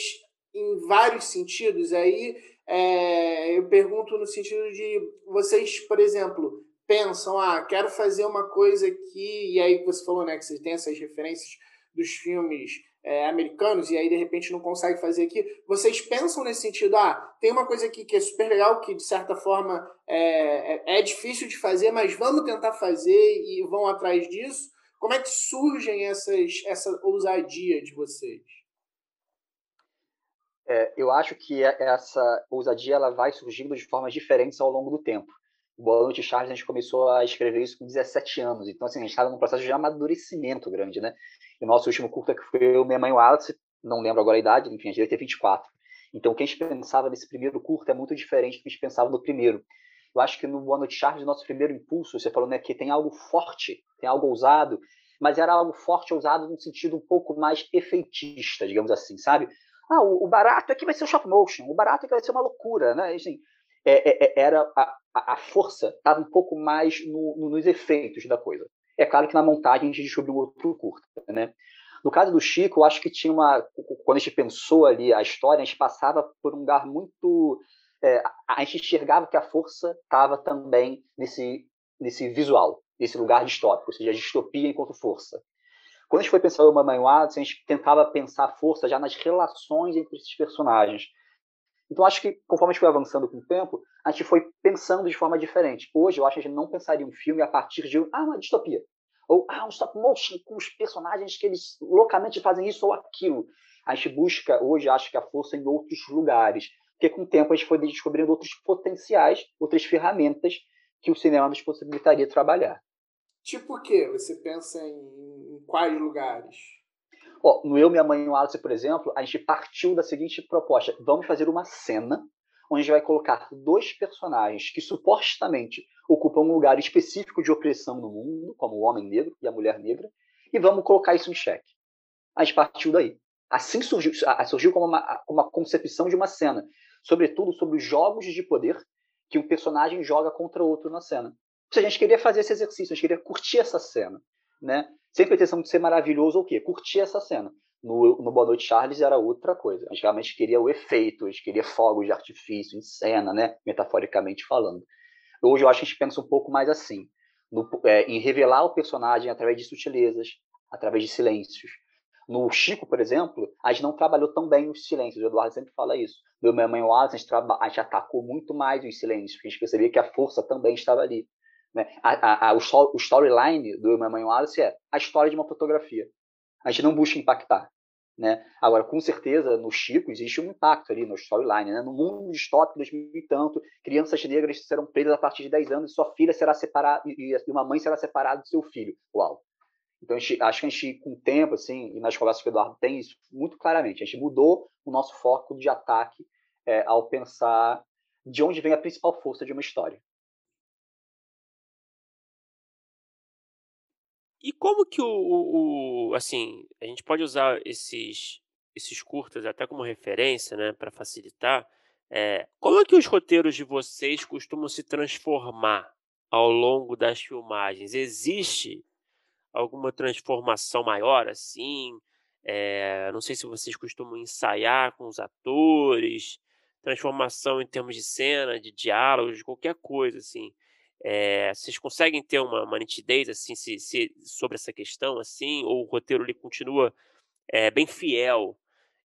A: em vários sentidos. Aí é, eu pergunto no sentido de vocês, por exemplo, pensam, ah, quero fazer uma coisa aqui, e aí você falou, né, que você tem essas referências dos filmes é, americanos e aí de repente não consegue fazer aqui, vocês pensam nesse sentido, ah, tem uma coisa aqui que é super legal, que de certa forma é, é, é difícil de fazer, mas vamos tentar fazer e vão atrás disso? Como é que surgem essas, essa ousadia de vocês?
C: É, eu acho que é, essa ousadia ela vai surgindo de formas diferentes ao longo do tempo. Boa Noite Charles, a gente começou a escrever isso com 17 anos, então assim, a gente estava num processo de amadurecimento grande, né? E o nosso último curta, que foi o Minha Mãe Wallace, não lembro agora a idade, enfim, a gente ter 24. Então, o que a gente pensava nesse primeiro curta é muito diferente do que a gente pensava no primeiro. Eu acho que no Boa Noite Charles, nosso primeiro impulso, você falou né, que tem algo forte, tem algo ousado, mas era algo forte, ousado num sentido um pouco mais efeitista, digamos assim, sabe? Ah, o, barato aqui vai ser o shop motion, o barato aqui vai ser uma loucura, né? Assim, é, é, é era a, a força estava um pouco mais no, no, nos efeitos da coisa. É claro que na montagem a gente descobriu outro curto, né? No caso do Chico, eu acho que tinha uma. Quando a gente pensou ali a história, a gente passava por um lugar muito. É, a gente enxergava que a força estava também nesse, nesse visual, nesse lugar distópico, ou seja, a distopia enquanto força. Quando a gente foi pensar o Mamãe Watts, a gente tentava pensar a força já nas relações entre esses personagens. Então, acho que conforme a gente foi avançando com o tempo, a gente foi pensando de forma diferente. Hoje, eu acho que a gente não pensaria um filme a partir de ah, uma distopia. Ou ah, um stop motion com os personagens que eles loucamente fazem isso ou aquilo. A gente busca, hoje, acho que a força em outros lugares. Porque com o tempo a gente foi descobrindo outros potenciais, outras ferramentas que o cinema nos possibilitaria trabalhar.
A: Tipo o quê? Você pensa em, em quais lugares?
C: Oh, no Eu, Minha Mãe e o Alice, por exemplo, a gente partiu da seguinte proposta: vamos fazer uma cena onde a gente vai colocar dois personagens que supostamente ocupam um lugar específico de opressão no mundo, como o homem negro e a mulher negra, e vamos colocar isso em xeque. A gente partiu daí. Assim surgiu, surgiu como uma, uma concepção de uma cena, sobretudo sobre os jogos de poder que um personagem joga contra outro na cena. A gente queria fazer esse exercício, a gente queria curtir essa cena, né? sem pretensão de ser maravilhoso ou o quê? Curtir essa cena. No, no Boa Noite Charles era outra coisa. A gente realmente queria o efeito, a gente queria fogos de artifício em cena, né? metaforicamente falando. Hoje eu acho que a gente pensa um pouco mais assim, no, é, em revelar o personagem através de sutilezas, através de silêncios. No Chico, por exemplo, a gente não trabalhou tão bem os silêncios. O Eduardo sempre fala isso. No Minha Mãe Wallace, a gente, a gente atacou muito mais os silêncios, porque a gente percebia que a força também estava ali. Né? A, a, o storyline do Meu Mãe Wallace é a história de uma fotografia. A gente não busca impactar. Né? Agora, com certeza, no Chico existe um impacto ali no storyline. Né? No mundo distópico, 2000 e tanto, crianças negras serão presas a partir de 10 anos e sua filha será separada, e uma mãe será separada do seu filho. Uau! Então, gente, acho que a gente, com o tempo, assim, e nas conversas que o Eduardo tem isso muito claramente, a gente mudou o nosso foco de ataque é, ao pensar de onde vem a principal força de uma história.
B: E como que o, o, o, assim, a gente pode usar esses esses curtas até como referência, né, para facilitar, é, como é que os roteiros de vocês costumam se transformar ao longo das filmagens? Existe alguma transformação maior assim? É, não sei se vocês costumam ensaiar com os atores, transformação em termos de cena, de diálogos, qualquer coisa assim. É, vocês conseguem ter uma, uma nitidez assim se, se, sobre essa questão assim? Ou o roteiro ele continua é, bem fiel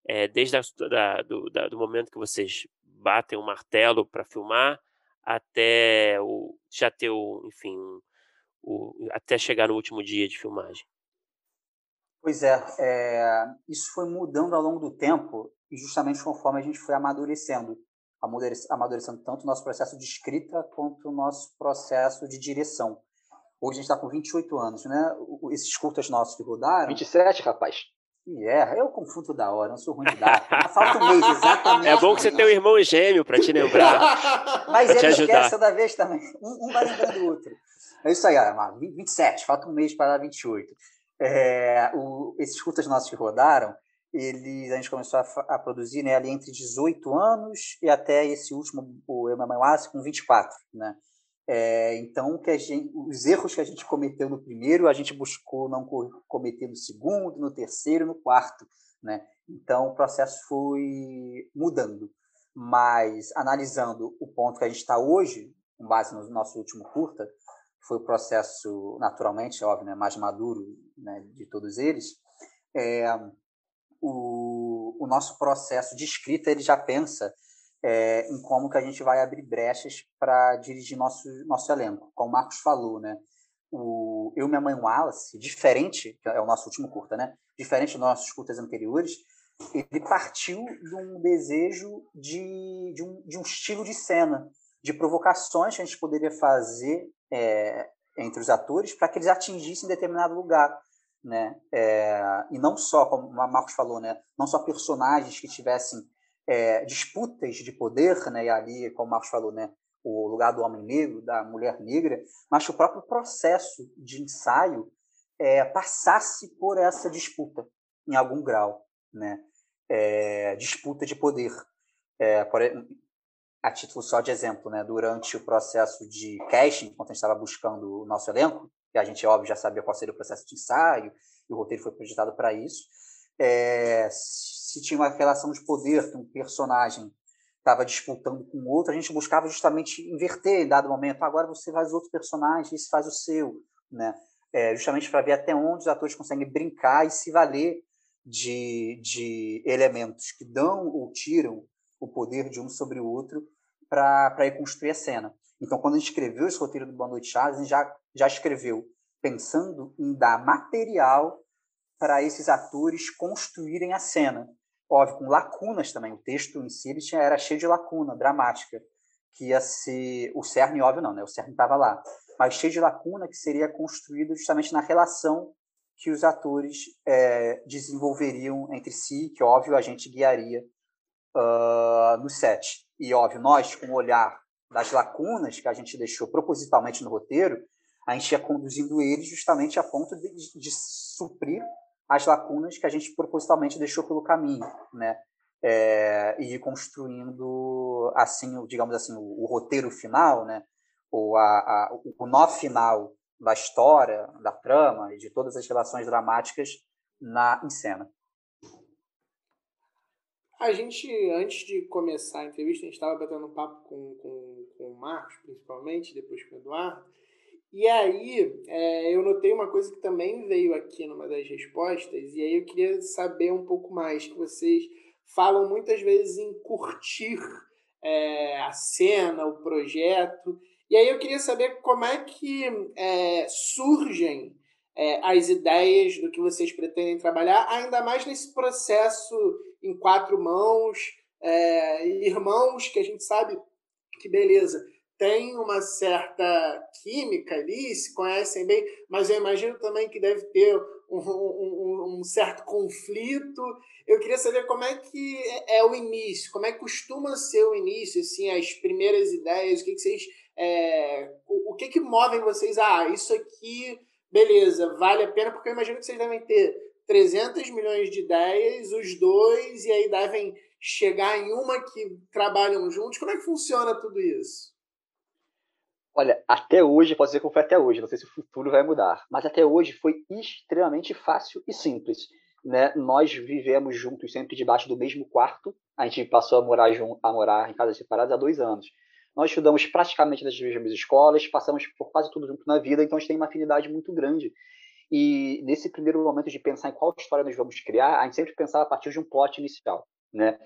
B: é, desde a, da, do, da, do momento que vocês batem o martelo para filmar até o, já ter o enfim o, até chegar no último dia de filmagem?
D: Pois é, é isso foi mudando ao longo do tempo e justamente conforme a gente foi amadurecendo amadurecendo tanto o nosso processo de escrita quanto o nosso processo de direção. Hoje a gente está com 28 anos, né? Esses curtas nossos que rodaram.
C: 27, rapaz.
D: E é, eu confundo da hora, não sou ruim de data. Falta um mês, exatamente.
B: É bom que você tem um irmão gêmeo para te lembrar.
D: Mas ele esquece toda vez também. Um, um vai lembrando o outro. É isso aí, ó, 27, falta um mês para dar 28. É, o, esses curtas nossos que rodaram, eles, a gente começou a, a, produzir né, ali entre 18 anos e até esse último, o Wallace, com 24, né? É, então, que gente, os erros que a gente cometeu no primeiro, a gente buscou não cometer no segundo, no terceiro, no quarto, né? Então, o processo foi mudando. Mas, analisando o ponto que a gente está hoje, com base no nosso último curta, foi o processo, naturalmente, óbvio, né, mais maduro né, de todos eles, é, o, o nosso processo de escrita ele já pensa é, em como que a gente vai abrir brechas para dirigir nosso nosso elenco. Como o Marcos falou, né? O Eu, Minha Mãe Wallace, diferente, que é o nosso último curta, né? Diferente dos nossos curtas anteriores, ele partiu de um desejo de, de, um, de um estilo de cena, de provocações que a gente poderia fazer é, entre os atores para que eles atingissem determinado lugar né? É, e não só, como o Marcos falou, né? Não só personagens que tivessem é, disputas de poder, né? E ali, como o Marcos falou, né? O lugar do homem negro, da mulher negra, mas que o próprio processo de ensaio é, passasse por essa disputa em algum grau, né? É, disputa de poder. É, por, a título só de exemplo, né? Durante o processo de casting, quando a gente estava buscando o nosso elenco, que a gente, óbvio, já sabia qual seria o processo de ensaio, e o roteiro foi projetado para isso. É, se tinha uma relação de poder que um personagem estava disputando com outro, a gente buscava justamente inverter em dado momento. Agora você faz outro personagem, esse faz o seu, né? É, justamente para ver até onde os atores conseguem brincar e se valer de, de elementos que dão ou tiram o poder de um sobre o outro para ir construir a cena. Então, quando a gente escreveu esse roteiro do Boa Noite Chaves, a gente já, já escreveu pensando em dar material para esses atores construírem a cena. Óbvio, com lacunas também. O texto em si tinha, era cheio de lacuna, dramática, que ia ser. O cerne, óbvio, não, né? O cerne estava lá. Mas cheio de lacuna que seria construído justamente na relação que os atores é, desenvolveriam entre si, que, óbvio, a gente guiaria uh, no set. E, óbvio, nós, com o olhar das lacunas que a gente deixou propositalmente no roteiro, a gente ia conduzindo eles justamente a ponto de, de, suprir as lacunas que a gente propositalmente deixou pelo caminho, né? É, e construindo assim, digamos assim, o, o roteiro final, né? Ou a, a, o nó final da história, da trama e de todas as relações dramáticas na em cena.
A: A gente, antes de começar a entrevista, a gente estava batendo um papo com, com, com o Marcos, principalmente, depois com o Eduardo. E aí, é, eu notei uma coisa que também veio aqui numa das respostas, e aí eu queria saber um pouco mais, que vocês falam muitas vezes em curtir é, a cena, o projeto. E aí eu queria saber como é que é, surgem é, as ideias do que vocês pretendem trabalhar, ainda mais nesse processo em quatro mãos, é, irmãos que a gente sabe que, beleza, tem uma certa química ali, se conhecem bem, mas eu imagino também que deve ter um, um, um, certo conflito. Eu queria saber como é que é, é o início, como é que costuma ser o início, assim, as primeiras ideias, o que, que vocês. É, o, o que, que move vocês? Ah, isso aqui, beleza, vale a pena, porque eu imagino que vocês devem ter 300 milhões de ideias, os dois, e aí devem chegar em uma que trabalham juntos. Como é que funciona tudo isso?
C: Olha, até hoje, posso dizer que foi até hoje, não sei se o futuro vai mudar, mas até hoje foi extremamente fácil e simples. Né? Nós vivemos juntos sempre debaixo do mesmo quarto, a gente passou a morar, a morar em casas separadas há dois anos. Nós estudamos praticamente nas mesmas escolas, passamos por quase tudo junto na vida, então a gente tem uma afinidade muito grande. E nesse primeiro momento de pensar em qual história nós vamos criar, a gente sempre pensava a partir de um plot inicial, né?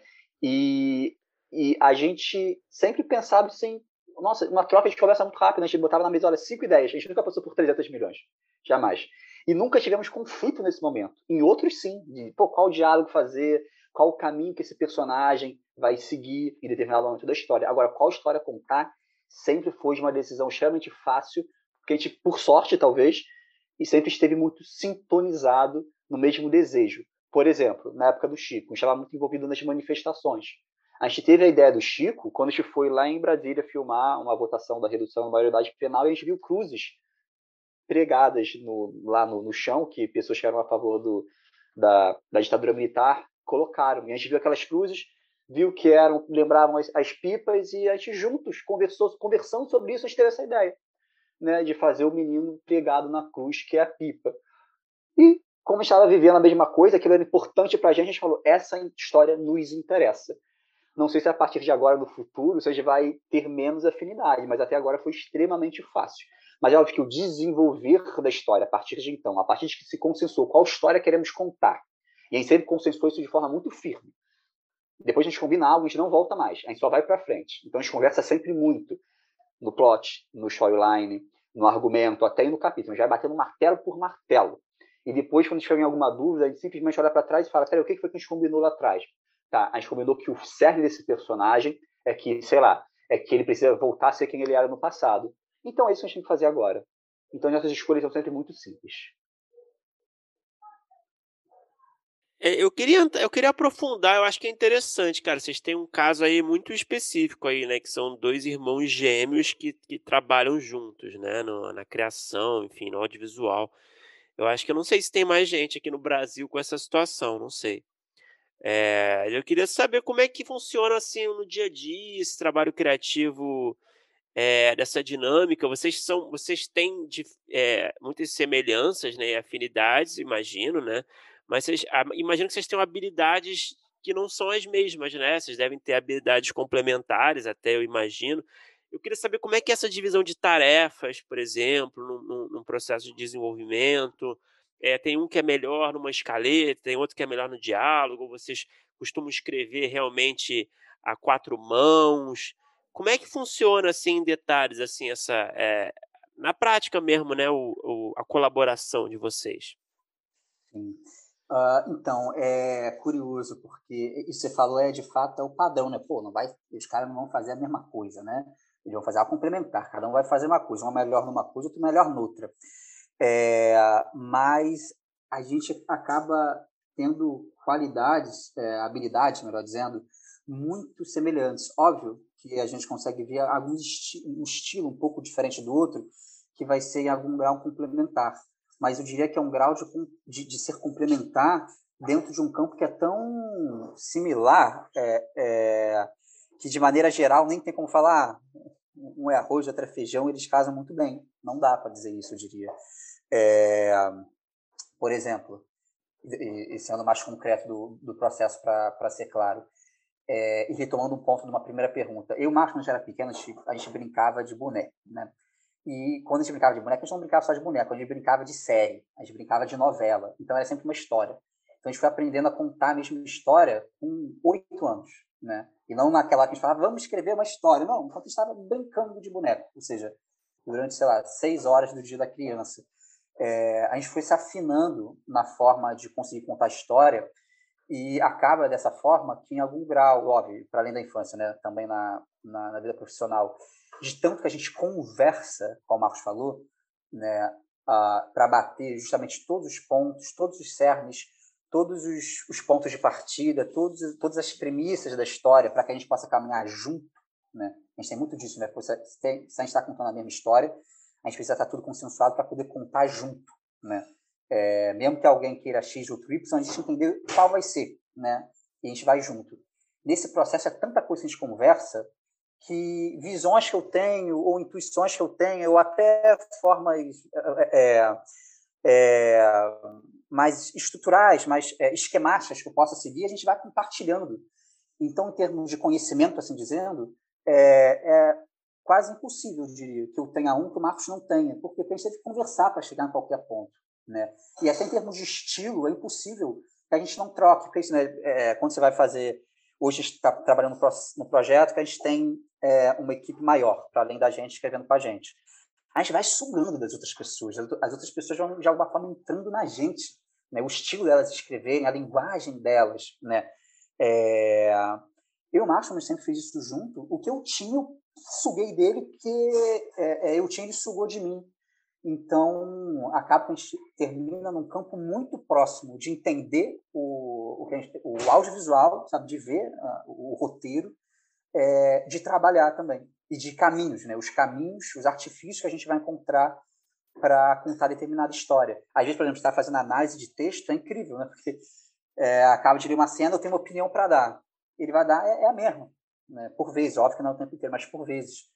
C: E, e a gente sempre pensava assim, nossa, uma troca de conversa muito rápida, a gente botava na mesa, olha, cinco ideias, a gente nunca passou por 300 milhões, jamais. E nunca tivemos conflito nesse momento. Em outros, sim, de pô, qual diálogo fazer, qual o caminho que esse personagem vai seguir em determinado momento da história. Agora, qual história contar, sempre foi uma decisão extremamente fácil, porque a gente, por sorte, talvez, e sempre esteve muito sintonizado no mesmo desejo. Por exemplo, na época do Chico, a gente estava muito envolvido nas manifestações. A gente teve a ideia do Chico quando a gente foi lá em Brasília filmar uma votação da redução da maioridade penal e a gente viu cruzes pregadas no, lá no, no, chão, que pessoas que eram a favor do, da, da, ditadura militar colocaram. E a gente viu aquelas cruzes, viu que eram lembravam as, as pipas e a gente juntos conversou, conversando sobre isso, a gente teve essa ideia né, de fazer o menino pregado na cruz, que é a pipa. E como a gente estava vivendo a mesma coisa, aquilo era importante para a gente, a gente falou, essa história nos interessa. Não sei se a partir de agora, no futuro, você vai ter menos afinidade, mas até agora foi extremamente fácil. Mas é óbvio que o desenvolver da história, a partir de então, a partir de que se consensuou qual história queremos contar, e a gente sempre consensuou isso de forma muito firme. Depois a gente combina algo, a gente não volta mais, a gente só vai para frente. Então a gente conversa sempre muito no plot, no storyline, no argumento, até no capítulo. A gente vai batendo martelo por martelo. E depois, quando a gente tiver alguma dúvida, a gente simplesmente olha para trás e fala: peraí, o que foi que a gente combinou lá atrás? Tá, a gente combinou que o cerne desse personagem é que, sei lá, é que ele precisa voltar a ser quem ele era no passado. Então é isso que a gente tem que fazer agora. Então nossas escolhas são sempre muito simples.
B: É, eu queria, eu queria aprofundar, eu acho que é interessante, cara. Vocês têm um caso aí muito específico aí, né? Que são dois irmãos gêmeos que, que trabalham juntos, né? No, na criação, enfim, no audiovisual. Eu acho que eu não sei se tem mais gente aqui no Brasil com essa situação, não sei. É, eu queria saber como é que funciona assim no dia a dia esse trabalho criativo é, dessa dinâmica. Vocês são, vocês têm é, muitas semelhanças, né, afinidades, imagino, né? Mas vocês, imagino que vocês tenham habilidades que não são as mesmas, né? Vocês devem ter habilidades complementares, até eu imagino. Eu queria saber como é que é essa divisão de tarefas, por exemplo, num, num processo de desenvolvimento. É, tem um que é melhor numa escaleta, tem outro que é melhor no diálogo, vocês costumam escrever realmente a quatro mãos. Como é que funciona assim em detalhes assim essa é, na prática mesmo, né, o, o, a colaboração de vocês?
D: Sim. Uh, então, é curioso, porque isso que você falou é de fato é o padrão, né? Pô, não vai, os caras não vão fazer a mesma coisa, né? Eles vão fazer a complementar, cada um vai fazer uma coisa, um melhor numa coisa, outro melhor noutra. É, mas a gente acaba tendo qualidades, é, habilidades, melhor dizendo, muito semelhantes. Óbvio que a gente consegue ver algum esti um estilo um pouco diferente do outro, que vai ser em algum grau complementar. Mas eu diria que é um grau de, de, de ser complementar dentro de um campo que é tão similar, é, é, que de maneira geral nem tem como falar, ah, um é arroz, outro é feijão, eles casam muito bem. Não dá para dizer isso, eu diria. É, por exemplo, e, e, sendo mais concreto do, do processo para ser claro, é, e retomando um ponto de uma primeira pergunta. Eu Marcos, quando a gente era pequeno, a gente, a gente brincava de boneco, né? E quando a gente brincava de boneco, a gente não brincava só de boneco, a gente brincava de série, a gente brincava de novela. Então era sempre uma história. Então a gente foi aprendendo a contar a mesma história com oito anos, né? E não naquela que a gente falava, vamos escrever uma história. Não, enquanto a gente estava brincando de boneco. Ou seja, durante, sei lá, seis horas do dia da criança é, a gente foi se afinando na forma de conseguir contar a história e acaba dessa forma que em algum grau, óbvio, para além da infância, né, também na, na, na, vida profissional, de tanto que a gente conversa, como o Marcos falou, né, para bater justamente todos os pontos, todos os cernes, todos os, os pontos de partida, todos, todas as premissas da história, para que a gente possa caminhar junto. Né? A gente tem muito disso, né? Se, se a gente está contando a mesma história, a gente precisa estar tudo consensuado para poder contar junto. Né? É, mesmo que alguém queira X ou Y, a gente entender qual vai ser. Né? E a gente vai junto. Nesse processo é tanta coisa que a gente conversa que visões que eu tenho, ou intuições que eu tenho, ou até formas é, é, mais estruturais, mais é, esquemáticas que eu possa seguir, a gente vai compartilhando. Então, em termos de conhecimento, assim dizendo, é, é quase impossível, eu diria, que eu tenha um que o Marcos não tenha, porque a gente teve que conversar para chegar em qualquer ponto. Né? E até em termos de estilo, é impossível que a gente não troque, porque isso, né, é, quando você vai fazer Hoje está trabalhando no projeto que a gente tem é, uma equipe maior, para além da gente escrevendo com a gente. A gente vai sugando das outras pessoas, as outras pessoas vão, de alguma forma, entrando na gente. Né? O estilo delas escreverem, a linguagem delas. Né? É... Eu e o Márcio, sempre fiz isso junto. O que eu tinha, suguei dele, porque é, é, eu tinha, ele sugou de mim. Então, acaba que a gente termina num campo muito próximo de entender o, o, gente, o audiovisual, sabe, de ver uh, o, roteiro, é, de trabalhar também. E de caminhos, né? Os caminhos, os artifícios que a gente vai encontrar para contar determinada história. Às vezes, por exemplo, está fazendo análise de texto, é incrível, né? Porque é, acaba de ler uma cena, eu tenho uma opinião para dar. Ele vai dar, é, é a mesma. Né? Por vezes, óbvio que não é o tempo inteiro, mas por vezes.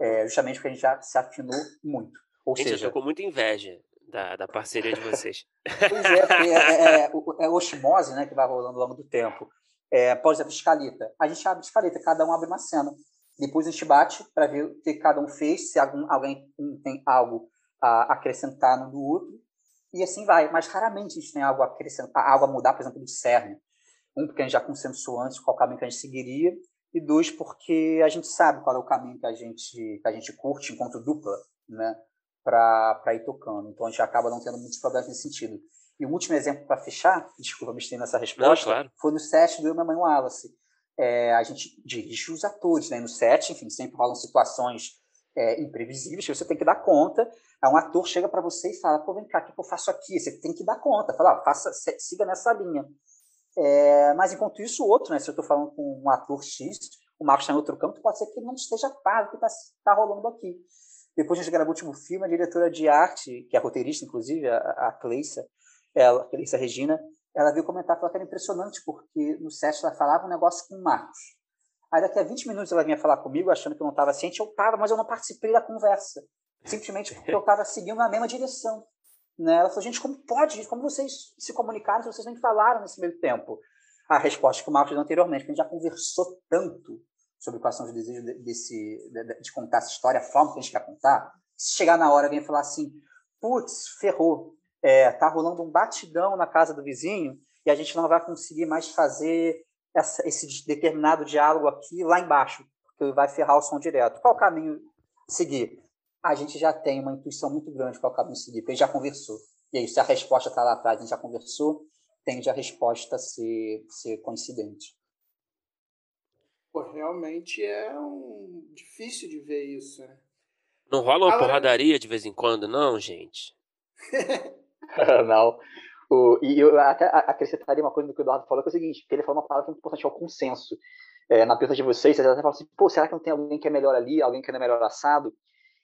D: É, justamente porque a gente já se afinou muito. Ou
B: Gente,
D: seja,
B: eu tô com muita inveja da, da parceria de vocês.
D: pois é, é, é, é, é osmose né, que vai rolando ao longo do tempo. É, por exemplo, escaleta. A gente abre escaleta, cada um abre uma cena. Depois a gente bate para ver o que cada um fez, se algum, alguém tem algo a acrescentar no do outro. E assim vai. Mas raramente a gente tem algo a acrescentar, algo a mudar, por exemplo, do cerne. Um, porque a gente já consensuou antes qual caminho que a gente seguiria. E dois, porque a gente sabe qual é o caminho que a gente, que a gente curte enquanto dupla, né? para ir tocando. Então a gente acaba não tendo muitos problemas nesse sentido. E o último exemplo para fechar, desculpa me estender nessa resposta,
B: não, claro.
D: foi no set do Eu, Mamãe Wallace. É, a gente dirige os atores né? no set, enfim, sempre rolam situações é, imprevisíveis que você tem que dar conta. Aí um ator chega para você e fala: pô, vem cá, o que eu faço aqui? Você tem que dar conta. Fala, ah, faça, siga nessa linha. É, mas enquanto isso, o outro, né? Se eu estou falando com um ator X, o Marcos está em outro campo, pode ser que ele não esteja par do que está tá rolando aqui. Depois a gente gravou o último filme, a diretora de arte, que é roteirista, inclusive, a, a Cleissa, ela, a Cleissa Regina, ela veio comentar que era impressionante, porque no set ela falava um negócio com o Marcos. Aí daqui a 20 minutos ela vinha falar comigo, achando que eu não estava ciente, eu estava, mas eu não participei da conversa. Simplesmente porque eu estava seguindo na mesma direção. Né? Ela falou, gente, como pode? Como vocês se comunicaram se vocês nem falaram nesse meio tempo? A resposta que o Marcos deu anteriormente, que a gente já conversou tanto sobre quais são os desejos desse, de, de, contar essa história, a forma que a gente quer contar, se chegar na hora e falar assim, putz, ferrou, é, tá rolando um batidão na casa do vizinho e a gente não vai conseguir mais fazer essa, esse determinado diálogo aqui lá embaixo, porque vai ferrar o som direto. Qual caminho seguir? A gente já tem uma intuição muito grande qual caminho seguir, porque a gente já conversou. E aí, se a resposta está lá atrás, a gente já conversou, tende a resposta ser, ser coincidente.
A: Pô, realmente é um difícil de ver isso, né?
B: Não rola uma Agora... porradaria de vez em quando, não, gente?
C: não. O, e eu até acrescentaria uma coisa do que o Eduardo falou, que é o seguinte, que ele falou uma palavra muito importante, é o consenso. É, na pergunta de vocês, vocês até falam assim, pô, será que não tem alguém que é melhor ali, alguém que é melhor assado?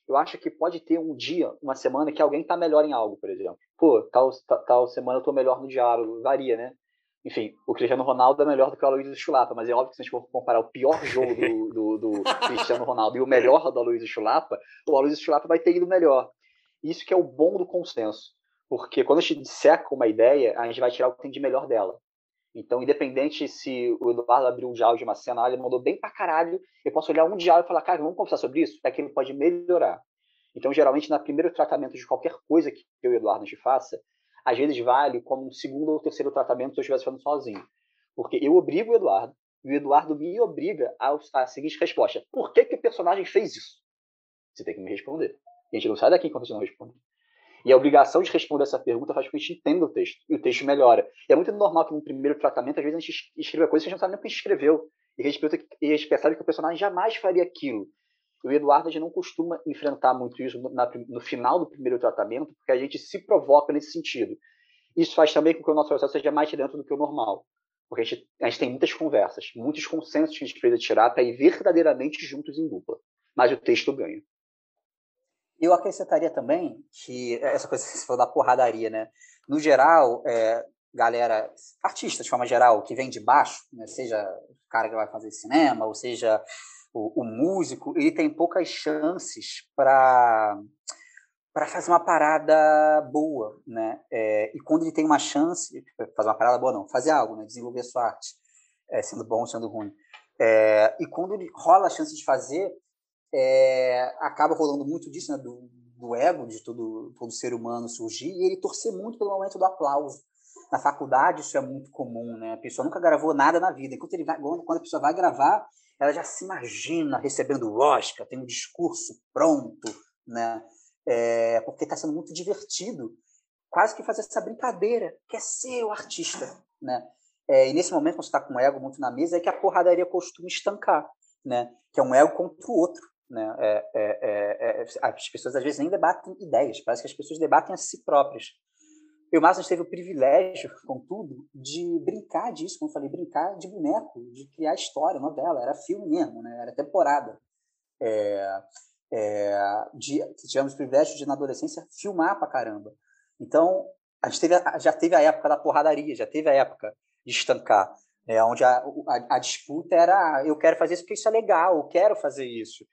C: Eu acho que pode ter um dia, uma semana, que alguém está melhor em algo, por exemplo. Pô, tal, tal semana eu estou melhor no diálogo, varia, né? enfim, o Cristiano Ronaldo é melhor do que o Aloysio Chulapa, mas é óbvio que se a gente for comparar o pior jogo do, do, do Cristiano Ronaldo e o melhor do Aloysio Chulapa, o Aloysio Chulapa vai ter ido melhor. Isso que é o bom do consenso, porque quando a gente disseca uma ideia, a gente vai tirar o que tem de melhor dela. Então, independente se o Eduardo abriu um diálogo de uma cena, ele mandou bem pra caralho, eu posso olhar um diálogo e falar, cara, vamos conversar sobre isso? É que ele pode melhorar. Então, geralmente, no primeiro tratamento de qualquer coisa que eu e o Eduardo a gente faça, às vezes vale como um segundo ou terceiro tratamento se eu estivesse falando sozinho. Porque eu obrigo o Eduardo, e o Eduardo me obriga a, a seguinte resposta: Por que, que o personagem fez isso? Você tem que me responder. E a gente não sai daqui enquanto a gente não responde. E a obrigação de responder essa pergunta faz com que a gente entenda o texto. E o texto melhora. E é muito normal que no primeiro tratamento, às vezes, a gente escreva coisas que a gente não sabe nem o que escreveu. E a gente, e a gente percebe que o personagem jamais faria aquilo.
E: o Eduardo a gente não costuma enfrentar muito isso no, na, no final do primeiro tratamento, porque a gente se provoca nesse sentido. Isso faz também com que o nosso processo seja mais dentro do que o normal. Porque a gente, a gente tem muitas conversas, muitos consensos que a gente precisa tirar para ir verdadeiramente juntos em dupla. Mas o texto ganha.
C: Eu acrescentaria também que essa coisa que você falou da porradaria, né? No geral, é, galera, artistas de forma geral, que vem de baixo, né? seja o cara que vai fazer cinema, ou seja o, o músico, ele tem poucas chances para para fazer uma parada boa, né? É, e quando ele tem uma chance, fazer uma parada boa não, fazer algo, né? Desenvolver sua arte, é, sendo bom sendo ruim. É, e quando ele rola a chance de fazer, é, acaba rolando muito disso, né? Do, do ego de todo, todo ser humano surgir e ele torcer muito pelo momento do aplauso. Na faculdade isso é muito comum, né? A pessoa nunca gravou nada na vida. Enquanto ele vai, quando a pessoa vai gravar, ela já se imagina recebendo o Oscar, tem um discurso pronto, né? É, porque está sendo muito divertido, quase que fazer essa brincadeira, que é ser o artista, né? É, e nesse momento, quando você está com o ego muito na mesa, é que a porradaria costuma estancar, né? Que é um ego contra o outro, né? É, é, é, é as pessoas às vezes nem debatem ideias, parece que as pessoas debatem a si próprias. Eu, mais teve o privilégio, contudo, de brincar disso, como eu falei, brincar de boneco, de criar história, novela, era filme mesmo, né? era temporada. É, é, de, tivemos o privilégio de, na adolescência, filmar pra caramba. Então, a gente teve, já teve a época da porradaria, já teve a época de estancar, né? onde a, a, a disputa era eu quero fazer isso porque isso é legal, eu quero fazer isso.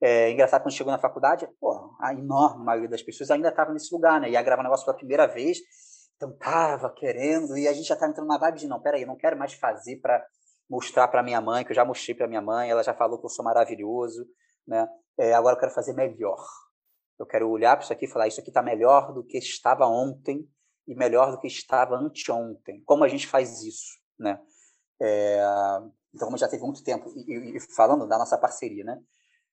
C: É engraçado quando chegou na faculdade, pô, a enorme maioria das pessoas ainda estava nesse lugar, né? Ia gravar negócio pela primeira vez, então tava querendo, e a gente já estava entrando na vibe de não, peraí, eu não quero mais fazer para mostrar para minha mãe, que eu já mostrei para minha mãe, ela já falou que eu sou maravilhoso, né? É, agora eu quero fazer melhor. Eu quero olhar para isso aqui e falar, isso aqui está melhor do que estava ontem e melhor do que estava anteontem. Como a gente faz isso, né? É, então, como já teve muito tempo, e, e, falando da nossa parceria, né?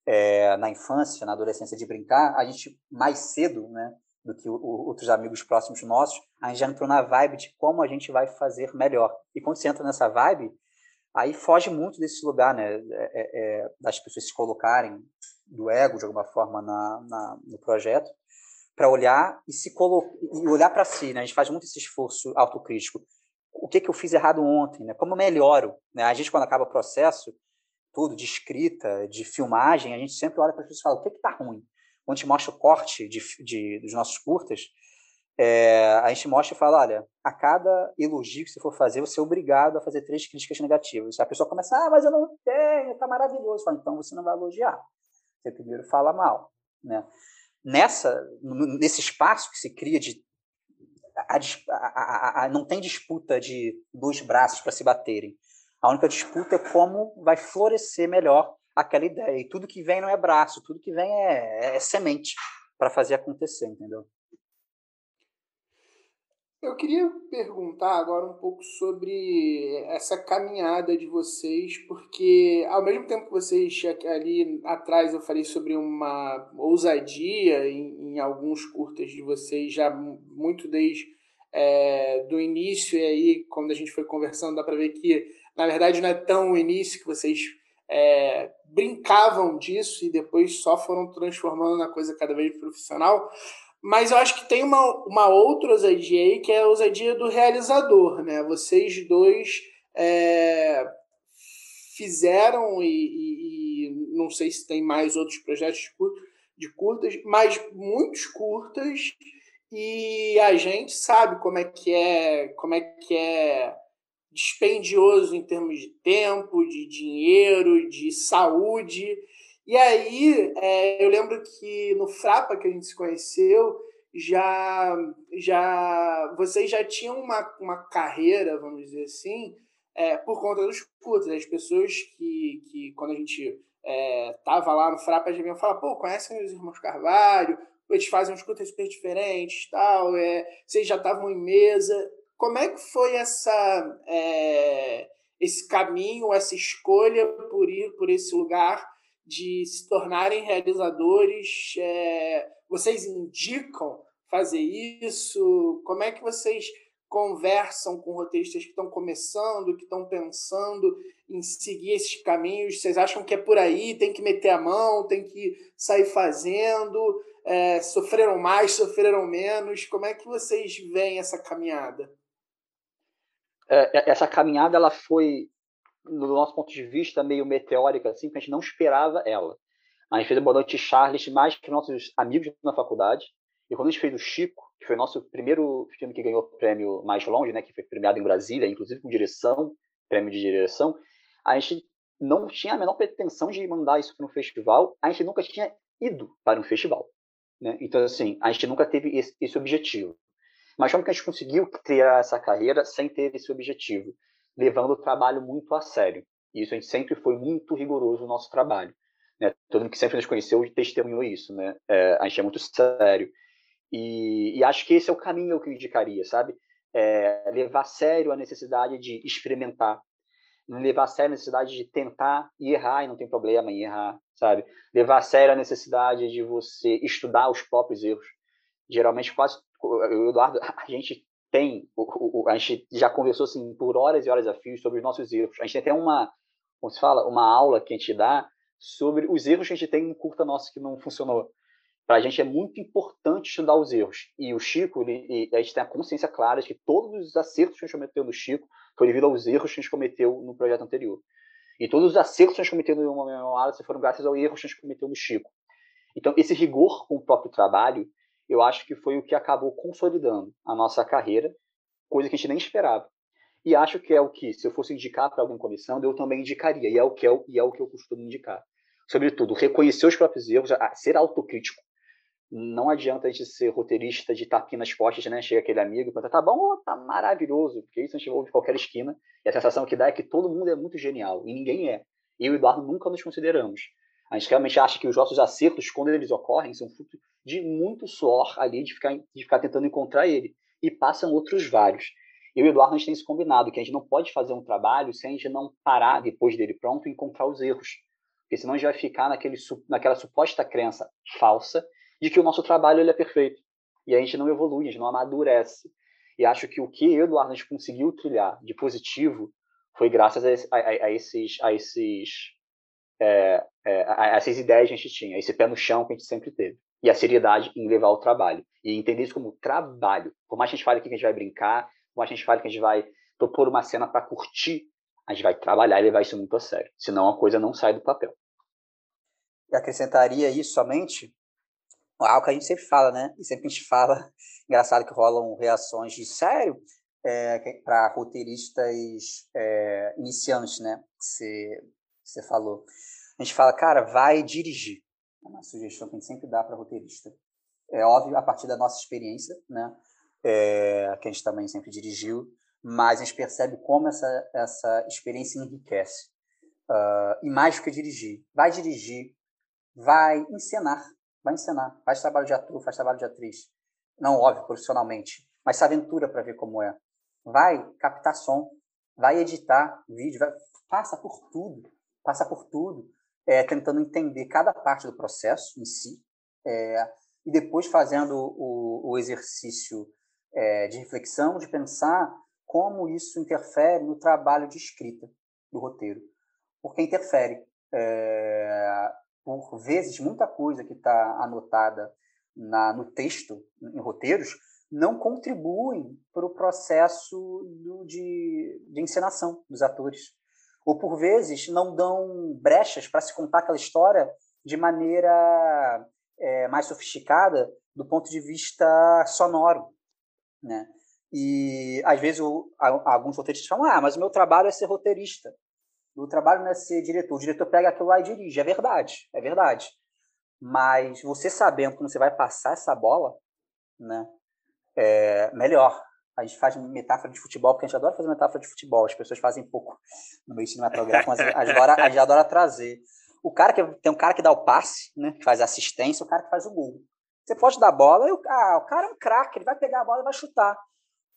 C: É, na infância, na adolescência de brincar, a gente mais cedo, né, do que o, o, outros amigos próximos nossos, a gente já entrou na vibe de como a gente vai fazer melhor. E quando você entra nessa vibe, aí foge muito desse lugar, né, é, é, é das pessoas se colocarem do ego de alguma forma na, na no projeto, para olhar e se colocar e olhar para si, né? A gente faz muito esse esforço autocrítico. O que que eu fiz errado ontem, né? Como eu melhoro, né? A gente quando acaba o processo, tudo, de escrita, de filmagem, a gente sempre olha para as pessoas e fala, o que está ruim? Quando a gente mostra o corte de, de, dos nossos curtas, é, a gente mostra e fala, olha, a cada elogio que você for fazer, você é obrigado a fazer três críticas negativas. A pessoa começa, ah, mas eu não tenho, está maravilhoso. Fala, então você não vai elogiar. Você primeiro fala mal. Né? Nessa, nesse espaço que se cria de a, a, a, não tem disputa de dois braços para se baterem. A única disputa é como vai florescer melhor aquela ideia. E tudo que vem não é braço, tudo que vem é, é semente para fazer acontecer, entendeu?
A: Eu queria perguntar agora um pouco sobre essa caminhada de vocês, porque ao mesmo tempo que vocês ali atrás eu falei sobre uma ousadia em, em alguns curtas de vocês, já muito desde é, do início, e aí quando a gente foi conversando dá para ver que na verdade, não é tão o início que vocês é, brincavam disso e depois só foram transformando na coisa cada vez profissional. Mas eu acho que tem uma, uma outra ousadia aí, que é a ousadia do realizador. Né? Vocês dois é, fizeram, e, e, e, não sei se tem mais outros projetos de, curtas, mas muitos curtas, e a gente sabe como é que é, como é que é dispendioso em termos de tempo, de dinheiro, de saúde. E aí, é, eu lembro que no Frapa que a gente se conheceu, já, já vocês já tinham uma, uma carreira, vamos dizer assim, é, por conta dos curtos. As pessoas que, que quando a gente estava é, lá no Frapa, já vinham falar, pô, conhecem os irmãos Carvalho, eles fazem uns curtas super diferentes, tal, é, vocês já estavam em mesa. Como é que foi essa, é, esse caminho, essa escolha por ir por esse lugar de se tornarem realizadores? É, vocês indicam fazer isso? Como é que vocês conversam com roteiristas que estão começando, que estão pensando em seguir esses caminhos? Vocês acham que é por aí? Tem que meter a mão, tem que sair fazendo? É, sofreram mais, sofreram menos? Como é que vocês veem essa caminhada?
C: É, é essa caminhada ela foi, no nosso ponto de vista, meio meteórica, assim, porque a gente não esperava ela. A gente fez o Boa Charles mais que nossos amigos na faculdade. E quando a gente fez o Chico, que foi nosso primeiro filme que ganhou o prêmio mais longe, né, que foi premiado em Brasília, inclusive com direção, prêmio de direção, a gente não tinha a menor pretensão de mandar isso para um festival, a gente nunca tinha ido para um festival. Né? Então, assim, a gente nunca teve esse, esse objetivo. Mas como que a gente conseguiu criar essa carreira sem ter esse objetivo? Levando o trabalho muito a sério. E isso a gente sempre foi muito rigoroso no nosso trabalho. Né? Todo mundo que sempre nos conheceu testemunhou isso. Né? É, a gente é muito sério. E, e, acho que esse é o caminho que eu indicaria, sabe? É, levar a sério a necessidade de experimentar, levar a sério a necessidade de tentar e errar, e não tem problema em errar, sabe? Levar a sério a necessidade de você estudar os próprios erros. Geralmente, quase, Eduardo, a gente tem, a gente já conversou assim, por horas e horas a fio sobre os nossos erros. A gente tem até uma, como se fala, uma aula que a gente dá sobre os erros que a gente tem em curta nossa que não funcionou para a gente é muito importante estudar os erros. E o Chico, ele, a gente tem a consciência clara de que todos os acertos que a gente cometeu no Chico foi devido aos erros que a gente cometeu no projeto anterior. E todos os acertos que a gente cometeu no Memória foram graças ao erro que a gente cometeu no Chico. Então, esse rigor com o próprio trabalho, eu acho que foi o que acabou consolidando a nossa carreira, coisa que a gente nem esperava. E acho que é o que, se eu fosse indicar para alguém comissão, eu também indicaria, e é o que, é, e é o que eu costumo indicar. Sobretudo, reconhecer os próprios erros, ser autocrítico, não adianta a gente ser roteirista de tapinha nas costas, né? Chega aquele amigo e pergunta, tá bom, oh, tá maravilhoso, porque isso a gente ouve de qualquer esquina, e a sensação que dá é que todo mundo é muito genial, e ninguém é. Eu e o Eduardo nunca nos consideramos. A gente realmente acha que os nossos acertos, quando eles ocorrem, são fruto de muito suor ali, de ficar, de ficar tentando encontrar ele. E passam outros vários. Eu e o Eduardo, a gente tem esse combinado, que a gente não pode fazer um trabalho sem a gente não parar, depois dele pronto, e encontrar os erros. Porque senão a gente vai ficar naquele, naquela suposta crença falsa de que o nosso trabalho ele é perfeito. E a gente não evolui, a gente não amadurece. E acho que o que eu e o Eduardo a gente conseguiu trilhar de positivo foi graças a, a, a esses, a, esses é, é, essas ideias que a gente tinha, esse pé no chão que a gente sempre teve. E a seriedade em levar o trabalho. E entender isso como trabalho. Por mais que a gente fale que a gente vai brincar, por mais que a gente fale que a gente vai propor uma cena para curtir, a gente vai trabalhar e levar isso muito a sério. Senão a coisa não sai do papel.
D: E acrescentaria isso somente algo que a gente sempre fala, né? E sempre a gente fala, engraçado que rolam reações de sério é, para roteiristas é, iniciantes, né? Que você, falou. A gente fala, cara, vai dirigir. É uma sugestão que a gente sempre dá para roteirista. É óbvio, a partir da nossa experiência, né? É, que a gente também sempre dirigiu, mas a gente percebe como essa, essa experiência enriquece. Uh, e mais do que dirigir. Vai dirigir, vai encenar, vai ensinar, faz trabalho de ator, faz trabalho de atriz. Não, óbvio, profissionalmente, mas se aventura para ver como é. Vai captar som, vai editar vídeo, vai, passa por tudo, passa por tudo, é, tentando entender cada parte do processo em si, é, e depois fazendo o, o exercício é, de reflexão, de pensar como isso interfere no trabalho de escrita do roteiro. Porque interfere. É, por vezes, muita coisa que está anotada na, no texto, em roteiros, não contribuem para o processo do, de, de encenação dos atores. Ou, por vezes, não dão brechas para se contar aquela história de maneira é, mais sofisticada do ponto de vista sonoro. Né? E, às vezes, o, alguns roteiristas falam: ah, mas o meu trabalho é ser roteirista. O trabalho não é ser diretor. O diretor pega aquilo lá e dirige. É verdade, é verdade. Mas você sabendo que você vai passar essa bola, né, é melhor. A gente faz metáfora de futebol, porque a gente adora fazer metáfora de futebol. As pessoas fazem pouco no meio cinematográfico, mas a gente adora, a gente adora trazer. O cara que tem um cara que dá o passe, né, que faz assistência, o cara que faz o gol. Você pode dar a bola, e o, ah, o cara é um craque, ele vai pegar a bola e vai chutar.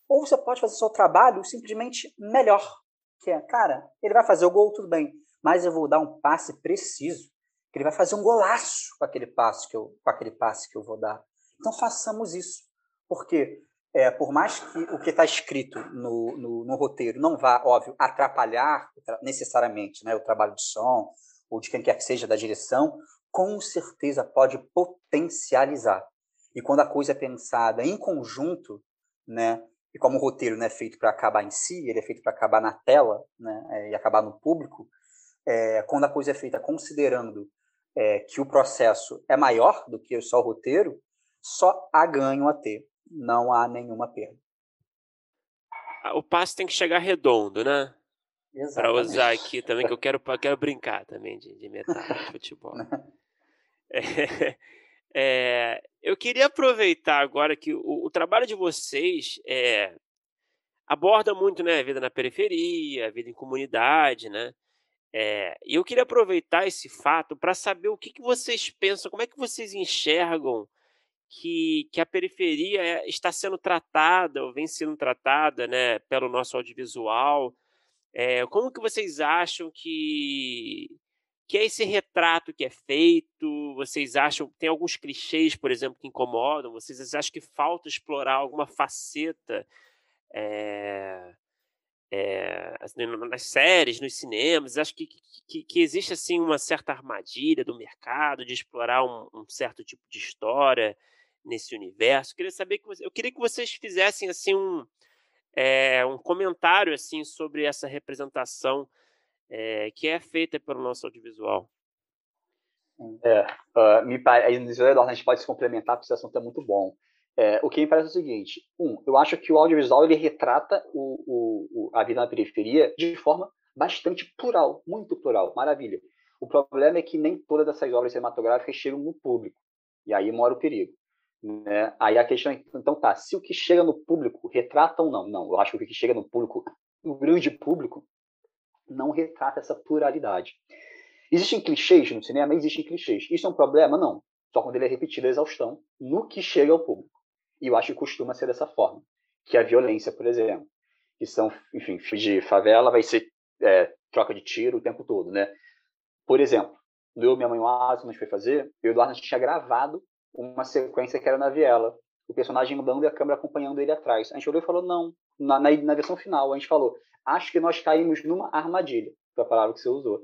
D: Ou você pode fazer o seu trabalho simplesmente melhor, que é, cara, ele vai fazer o gol, tudo bem, mas eu vou dar um passe preciso, que ele vai fazer um golaço com aquele passe que eu, com aquele passe que eu vou dar. Então façamos isso, porque é, por mais que o que está escrito no, no, no, roteiro não vá, óbvio, atrapalhar necessariamente né, o trabalho de som ou de quem quer que seja da direção, com certeza pode potencializar. E quando a coisa é pensada em conjunto, né, e como o roteiro não é feito para acabar em si, ele é feito para acabar na tela né, é, e acabar no público, é, quando a coisa é feita considerando é, que o processo é maior do que só o roteiro, só há ganho a ter, não há nenhuma perda.
B: Ah, o passe tem que chegar redondo, né? Para usar aqui também, que eu quero, eu quero brincar também de, de metáfora de futebol. é, é, eu queria aproveitar agora que o, o trabalho de vocês é, aborda muito né, a vida na periferia, a vida em comunidade, né? É, e eu queria aproveitar esse fato para saber o que, que vocês pensam, como é que vocês enxergam que, que a periferia está sendo tratada ou vem sendo tratada né, pelo nosso audiovisual. É, como que vocês acham que, que é esse retrato que é feito? Vocês acham tem alguns clichês, por exemplo, que incomodam? Vocês acham que falta explorar alguma faceta é, é, nas séries, nos cinemas, acho que, que, que, existe assim uma certa armadilha do mercado de explorar um, um, certo tipo de história nesse universo. Queria saber que você, eu queria que vocês fizessem assim um, é, um comentário assim sobre essa representação é, que é feita pelo nosso audiovisual.
C: É, uh, me parece, a gente pode se complementar porque esse assunto é muito bom. É, o que me parece é o seguinte: um, eu acho que o audiovisual ele retrata o, o, a vida na periferia de forma bastante plural, muito plural, maravilha. O problema é que nem todas essas obras cinematográficas chegam no público, e aí mora o perigo. Né? Aí a questão é, então tá, se o que chega no público retrata ou não? Não, eu acho que o que chega no público, o grande público, não retrata essa pluralidade. Existem clichês no cinema? Existem clichês. Isso é um problema? Não. Só quando ele é repetido a exaustão no que chega ao público. E eu acho que costuma ser dessa forma. Que a violência, por exemplo, que são, enfim, de favela, vai ser é, troca de tiro o tempo todo, né? Por exemplo, no Eu, Minha Mãe, o Asa, a gente foi fazer, eu e o Eduardo tinha gravado uma sequência que era na viela, o personagem andando e a câmera acompanhando ele atrás. A gente olhou e falou, não. Na, na, na versão final, a gente falou, acho que nós caímos numa armadilha, foi a palavra que você usou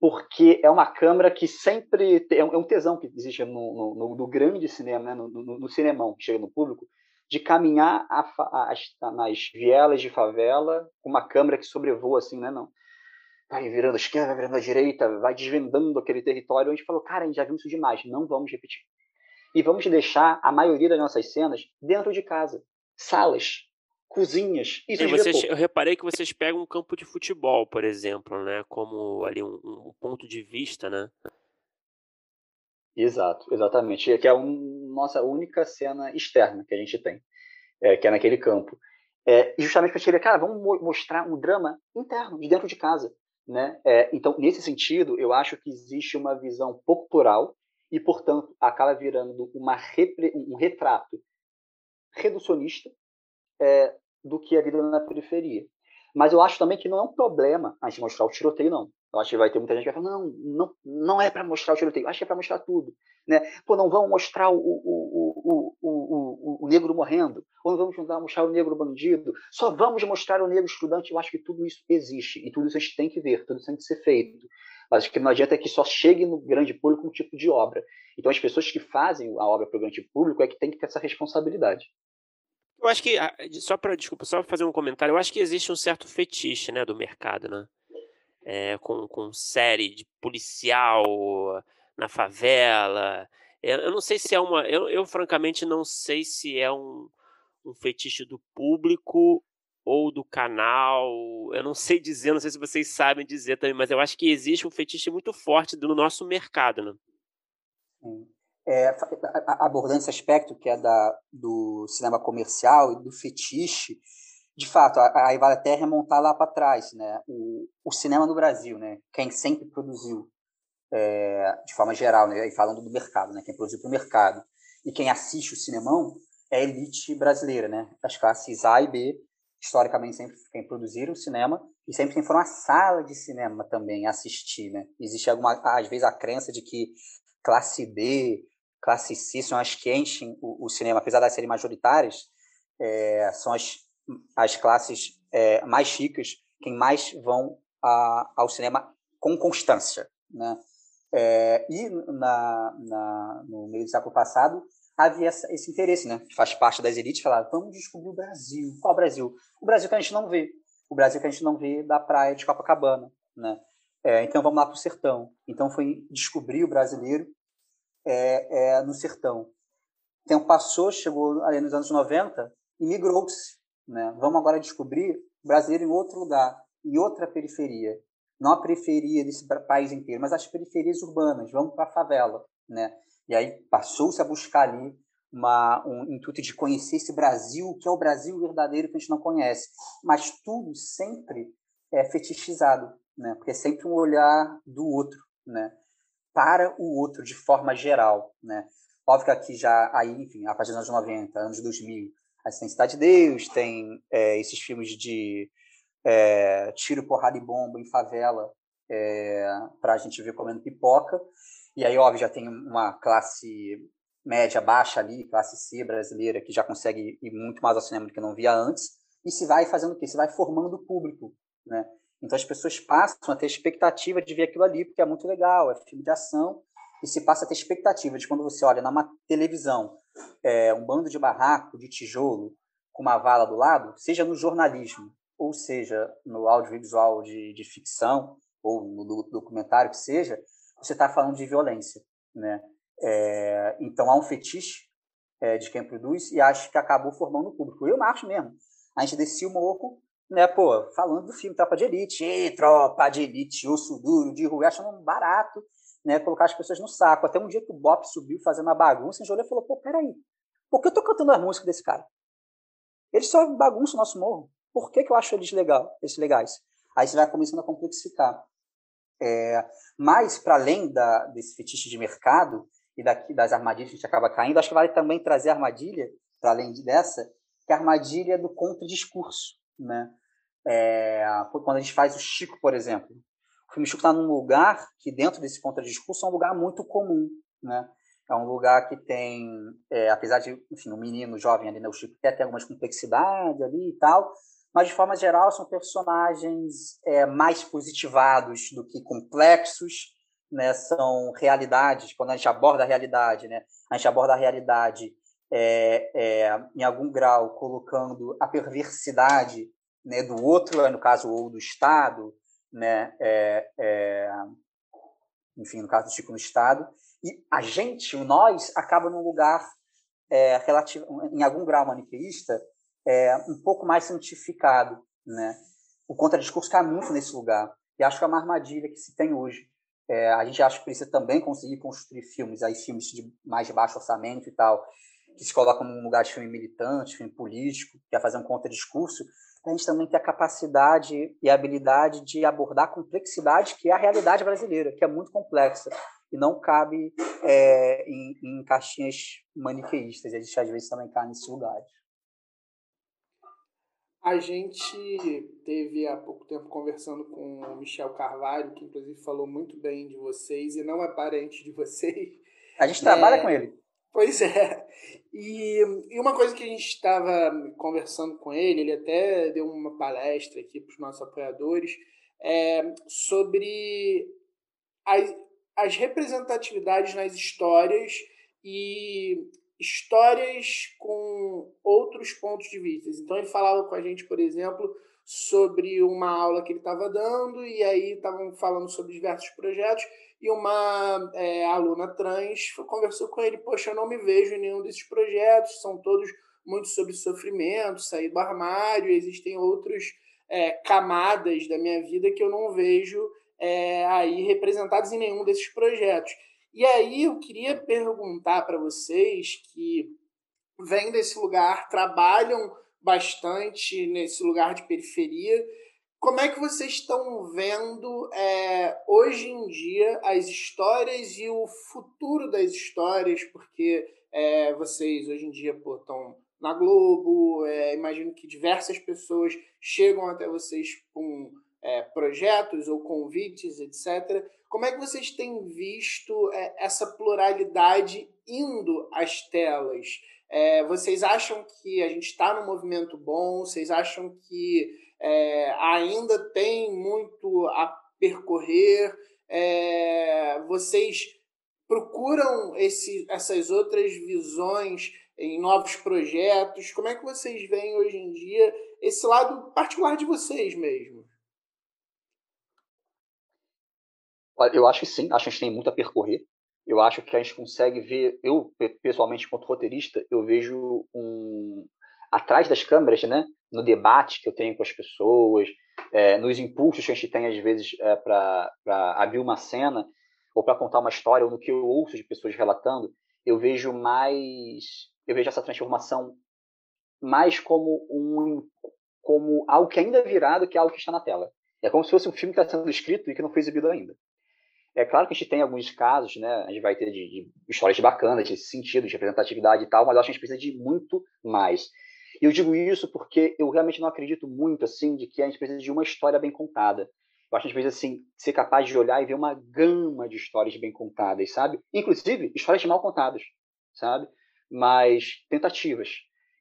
C: porque é uma câmera que sempre é, é um tesão que existe no, no, no grande cinema, né? no, no, no, cinemão que chega no público, de caminhar a, a, a, nas vielas de favela com uma câmera que sobrevoa assim, né? Não. Vai virando a esquerda, vai virando a direita, vai desvendando aquele território. A gente falou, cara, a gente já viu isso demais, não vamos repetir. E vamos deixar a maioria das nossas cenas dentro de casa, salas, cozinhas. Isso
B: vocês, eu reparei que vocês pegam um campo de futebol, por exemplo, né? Como ali um, um ponto de vista, né?
C: Exato, exatamente. Que é a um, nossa única cena externa que a gente tem, é, que é naquele campo. É, justamente para tirar, cara, vamos mostrar um drama interno, de dentro de casa. Né? É, então, nesse sentido, eu acho que existe uma visão pouco plural e, portanto, acaba virando uma repre, um retrato reducionista é, do que a vida na periferia. Mas eu acho também que não é um problema a gente mostrar o tiroteio, não. Eu acho que vai ter muita gente que vai falar, não, não, não é para mostrar o tiroteio, acho que é para mostrar tudo. Né? Pô, não vamos mostrar o, o, o, o, o, negro morrendo, ou não vamos mostrar o negro bandido, só vamos mostrar o negro estudante. Eu acho que tudo isso existe, e tudo isso a gente tem que ver, tudo isso tem que ser feito. Mas o que não adianta é que só chegue no grande público um tipo de obra. Então as pessoas que fazem a obra para o grande público é que tem que ter essa responsabilidade.
B: Eu acho que, ah, só para, desculpa, só fazer um comentário, eu acho que existe um certo fetiche, né, do mercado, né? É, com, com série de policial na favela. Eu, eu não sei se é uma. Eu, eu, francamente, não sei se é um, um fetiche do público ou do canal. Eu não sei dizer, não sei se vocês sabem dizer também, mas eu acho que existe um fetiche muito forte do nosso mercado, né?
D: É, abordando esse aspecto que é da, do cinema comercial e do fetiche, de fato, aí vale até remontar lá para trás, né? O, o, cinema no Brasil, né? Quem sempre produziu, é, de forma geral, né? E falando do mercado, né? Quem produziu para o mercado e quem assiste o cinemão é a elite brasileira, né? As classes A e B, historicamente sempre quem produziram o cinema e sempre quem foram à sala de cinema também assistir, né? Existe alguma, às vezes a crença de que classe B classe C são as que enchem o, o cinema, apesar de serem majoritárias, é, são as, as classes é, mais ricas, quem mais vão a, ao cinema com constância. Né? É, e na, na, no meio do século passado havia esse interesse, né? faz parte das elites, falar vamos descobrir o Brasil. Qual o Brasil? O Brasil que a gente não vê. O Brasil que a gente não vê da praia de Copacabana. Né? É, então vamos lá para o sertão. Então foi descobrir o brasileiro é, é, no sertão. O tempo passou, chegou ali nos anos 90 e migrou-se. Né? Vamos agora descobrir o brasileiro em outro lugar, em outra periferia. Não a periferia desse país inteiro, mas as periferias urbanas. Vamos para a favela. Né? E aí passou-se a buscar ali uma, um intuito de conhecer esse Brasil, que é o Brasil verdadeiro que a gente não conhece. Mas tudo sempre é fetichizado, né? porque é sempre um olhar do outro. Né? para o outro de forma geral, né? Óbvio que aqui já, aí, enfim, a partir dos anos 90, anos 2000, a tem Cidade de Deus, tem é, esses filmes de é, tiro, porrada e bomba em favela é, para a gente ver comendo pipoca. E aí, óbvio, já tem uma classe média baixa ali, classe C brasileira, que já consegue ir muito mais ao cinema do que não via antes. E se vai fazendo o quê? Se vai formando o público, né? Então as pessoas passam a ter expectativa de ver aquilo ali, porque é muito legal, é filme de ação, e se passa a ter expectativa de quando você olha na televisão é, um bando de barraco, de tijolo, com uma vala do lado, seja no jornalismo, ou seja no audiovisual de, de ficção, ou no documentário que seja, você está falando de violência. Né? É, então há um fetiche é, de quem produz e acho que acabou formando o público. Eu acho mesmo. A gente descia o morro né, pô, falando do filme Tropa de Elite, e, Tropa de Elite, osso duro, de rua, achando barato, né, colocar as pessoas no saco. Até um dia que o Bop subiu fazendo uma bagunça, a gente olhou e falou, pô, peraí, por que eu tô cantando as músicas desse cara? Eles só bagunçam o nosso morro. Por que, que eu acho eles legal, eles legais? Aí você vai começando a complexificar. É, mas, para além da, desse fetiche de mercado e daqui, das armadilhas que a gente acaba caindo, acho que vale também trazer a armadilha, para além dessa, que é a armadilha do contra-discurso. Né? É, quando a gente faz o Chico, por exemplo, o filme Chico está num lugar que, dentro desse contra-discurso, é um lugar muito comum. Né? É um lugar que tem, é, apesar de, enfim, um menino jovem ali, né, o Chico quer ter algumas complexidades ali e tal, mas de forma geral são personagens é, mais positivados do que complexos, né? São realidades. Quando a gente aborda a realidade, né? A gente aborda a realidade é, é, em algum grau colocando a perversidade né, do outro, no caso, ou do Estado, né, é, é, enfim, no caso do Chico, no Estado, e a gente, o nós, acaba num lugar é, relativo, em algum grau maniqueísta, é, um pouco mais santificado. Né? O contradiscurso cai muito nesse lugar, e acho que é uma armadilha que se tem hoje. É, a gente acha que precisa também conseguir construir filmes, aí filmes de mais baixo orçamento e tal, que se colocam num lugar de filme militante, filme político, que é fazer um contradiscurso, a gente também tem a capacidade e a habilidade de abordar a complexidade que é a realidade brasileira, que é muito complexa e não cabe é, em, em, caixinhas maniqueístas. A gente às vezes também cai nesses lugares.
A: A gente teve há pouco tempo conversando com o Michel Carvalho, que inclusive falou muito bem de vocês e não é parente de vocês.
D: A gente trabalha é... com ele.
A: Pois é. E, e uma coisa que a gente estava conversando com ele, ele até deu uma palestra aqui para os nossos apoiadores, é, sobre as, as representatividades nas histórias e histórias com outros pontos de vista. Então ele falava com a gente, por exemplo, sobre uma aula que ele estava dando, e aí estavam falando sobre diversos projetos, e uma é, aluna trans conversou com ele, poxa, eu não me vejo em nenhum desses projetos, são todos muito sobre sofrimento, sair do armário, existem outras é, camadas da minha vida que eu não vejo é, aí representadas em nenhum desses projetos. E aí eu queria perguntar para vocês que vêm desse lugar, trabalham bastante nesse lugar de periferia, como é que vocês estão vendo é, hoje em dia as histórias e o futuro das histórias? Porque é, vocês hoje em dia estão na Globo, é, imagino que diversas pessoas chegam até vocês com é, projetos ou convites, etc. Como é que vocês têm visto é, essa pluralidade indo às telas? É, vocês acham que a gente está num movimento bom? Vocês acham que é, ainda tem muito a percorrer? É, vocês procuram esse, essas outras visões em novos projetos? Como é que vocês veem hoje em dia esse lado particular de vocês mesmo?
C: Eu acho que sim, acho que a gente tem muito a percorrer. Eu acho que a gente consegue ver, eu pessoalmente, enquanto roteirista, eu vejo um atrás das câmeras, né, no debate que eu tenho com as pessoas, é, nos impulsos que a gente tem às vezes é, para abrir uma cena ou para contar uma história, ou no que eu ouço de pessoas relatando, eu vejo mais, eu vejo essa transformação mais como um como algo que ainda é virado que algo que está na tela. É como se fosse um filme que está sendo escrito e que não foi exibido ainda. É claro que a gente tem alguns casos, né? A gente vai ter de, de histórias bacanas, de sentido, de representatividade e tal, mas eu acho que a gente precisa de muito mais. E eu digo isso porque eu realmente não acredito muito, assim, de que a gente precisa de uma história bem contada. Eu acho que a gente precisa, assim, ser capaz de olhar e ver uma gama de histórias bem contadas, sabe? Inclusive, histórias mal contadas, sabe? Mas tentativas.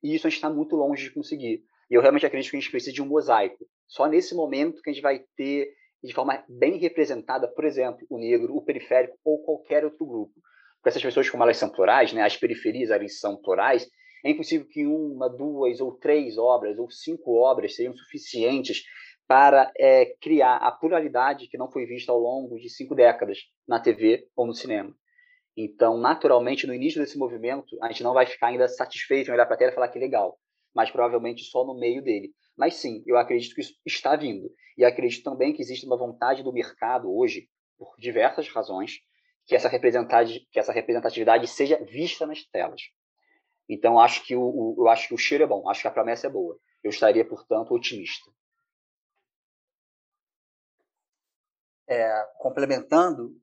C: E isso a gente está muito longe de conseguir. E eu realmente acredito que a gente precisa de um mosaico. Só nesse momento que a gente vai ter de forma bem representada, por exemplo, o negro, o periférico ou qualquer outro grupo. Porque essas pessoas, como elas são plurais, né, as periferias elas são plurais, é impossível que uma, duas ou três obras ou cinco obras sejam suficientes para é, criar a pluralidade que não foi vista ao longo de cinco décadas na TV ou no cinema. Então, naturalmente, no início desse movimento, a gente não vai ficar ainda satisfeito em olhar para a tela e falar que legal, mas provavelmente só no meio dele. Mas sim, eu acredito que isso está vindo. E acredito também que existe uma vontade do mercado hoje, por diversas razões, que essa representatividade, que essa representatividade seja vista nas telas. Então, acho que o, o, eu acho que o cheiro é bom, acho que a promessa é boa. Eu estaria, portanto, otimista.
D: É, complementando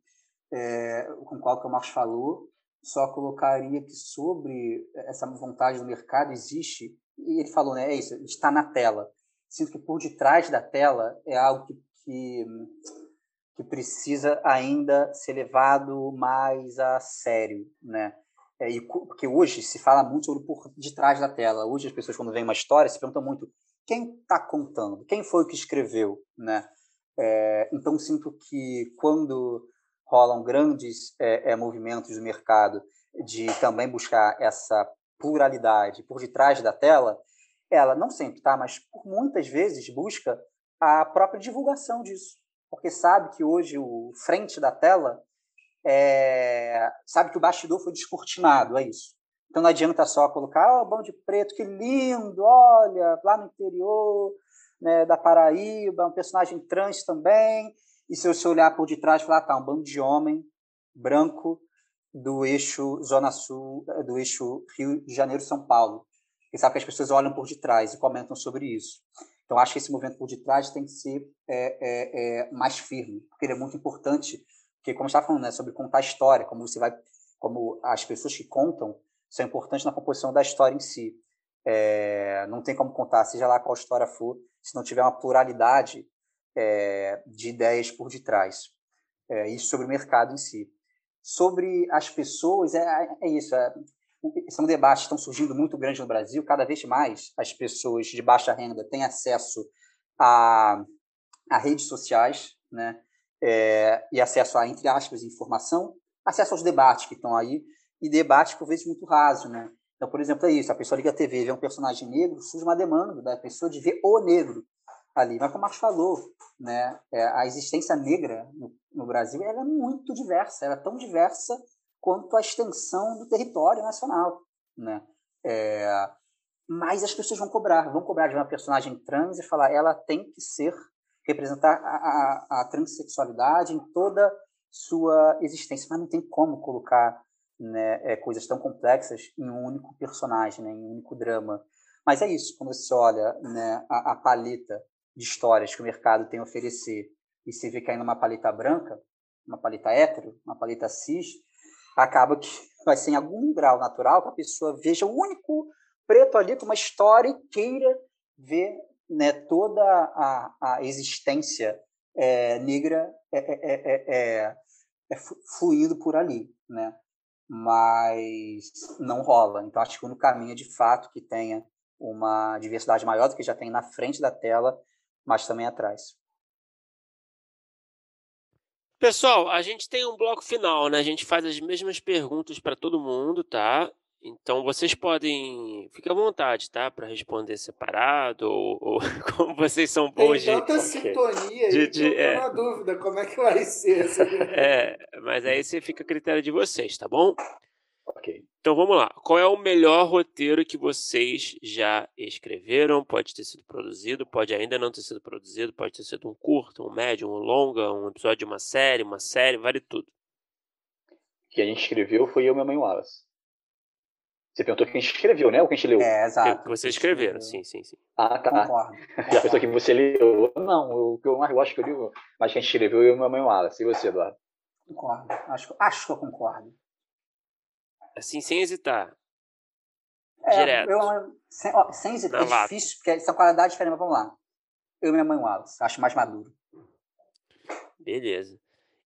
D: é, com o que o Marcos falou, só colocaria que sobre essa vontade do mercado existe e ele falou, né, é isso, está na tela. Sinto que por detrás da tela é algo que, que, que precisa ainda ser levado mais a sério, né? É, e, porque hoje se fala muito sobre por detrás da tela. Hoje as pessoas, quando vem uma história, se perguntam muito quem está contando, quem foi que escreveu, né? É, então sinto que quando rolam grandes é, é, movimentos do mercado de também buscar essa pluralidade por detrás da tela, ela não sempre, tá? Mas por muitas vezes busca a própria divulgação disso, porque sabe que hoje o frente da tela é... sabe que o bastidor foi descortinado, é isso. Então não adianta só colocar, oh, bom de preto, que lindo, olha, lá no interior né, da Paraíba, um personagem trans também. E se você olhar por detrás, falar, tá, um bando de homem branco do eixo Zona Sul, eh, do eixo Rio de Janeiro-São Paulo. E sabe que as pessoas olham por detrás e comentam sobre isso. Então, acho que esse movimento por detrás tem que ser é, é, é, mais firme, porque ele é muito importante, porque, como está falando, né, sobre contar a história, como você vai, como as pessoas que contam são importantes na composição da história em si. É, não tem como contar, seja lá qual história for, se não tiver uma pluralidade é, de ideias por detrás. É, isso sobre o mercado em si sobre as pessoas, é, é isso. É, são debates que estão surgindo muito grandes no Brasil. Cada vez mais as pessoas de baixa renda têm acesso a, a redes sociais, né? É, e acesso a, entre aspas, informação, acesso aos debates que estão aí, e debates, por vezes, muito raso, né? Então, por exemplo, é isso, a pessoa liga a TV, vê um personagem negro, surge uma demanda da pessoa de ver o negro ali. Mas como o Marcos falou, né, é, a existência negra no, no Brasil é muito diversa, ela é tão diversa quanto a extensão do território nacional. Né? É, mas as pessoas vão cobrar, vão cobrar de uma personagem trans e falar ela tem que ser, representar a, a, a transexualidade em toda sua existência, mas não tem como colocar né, é, coisas tão complexas em um único personagem, né, em um único drama. Mas é isso, quando você olha né, a, a paleta de histórias que o mercado tem a oferecer e se vê caindo uma paleta branca, uma paleta hétero, uma paleta cis, acaba que vai ser em algum grau natural que a pessoa veja o único preto ali com uma história e queira ver né, toda a, a existência é, negra é, é, é, fluindo por ali. Né? mas não rola. Então, acho que o único caminho de fato, que tenha uma diversidade maior do que já tem na frente da tela, mas também atrás.
B: Pessoal, a gente tem um bloco final, né? A gente faz as mesmas perguntas para todo mundo, tá? Então vocês podem, fique à vontade, tá, para responder separado ou, ou, como vocês são bons
A: Tem tanta
B: de
A: sintonia
B: de,
A: aí,
B: de,
A: de, é. na dúvida como é que vai ser.
B: é, mas aí você fica a critério de vocês, tá bom?
C: Ok.
B: Então vamos lá. Qual é o melhor roteiro que vocês já escreveram? Pode ter sido produzido, pode ainda não ter sido produzido, pode ter sido um curto, um médio, um longa, um episódio de uma série, uma série, vale tudo.
C: O que a gente escreveu foi eu e minha mãe Wallace. Você perguntou quem escreveu, né? Ou quem leu?
D: É, exato.
B: Que vocês escreveram, sim, sim, sim.
C: Ah, tá.
D: Concordo.
C: Já pensou que você leu? Não, o que eu mais gosto que eu li, mas quem escreveu eu e minha mãe Wallace. E você, Eduardo?
D: Concordo. Acho, acho que eu concordo.
B: Assim, sem hesitar.
D: É,
B: Direto.
D: Eu, sem, ó, sem hesitar.
B: Na
D: É
B: lata.
D: difícil, porque são qualidades diferentes, mas vamos lá. Eu e minha mãe Wallace. Acho mais maduro.
B: Beleza.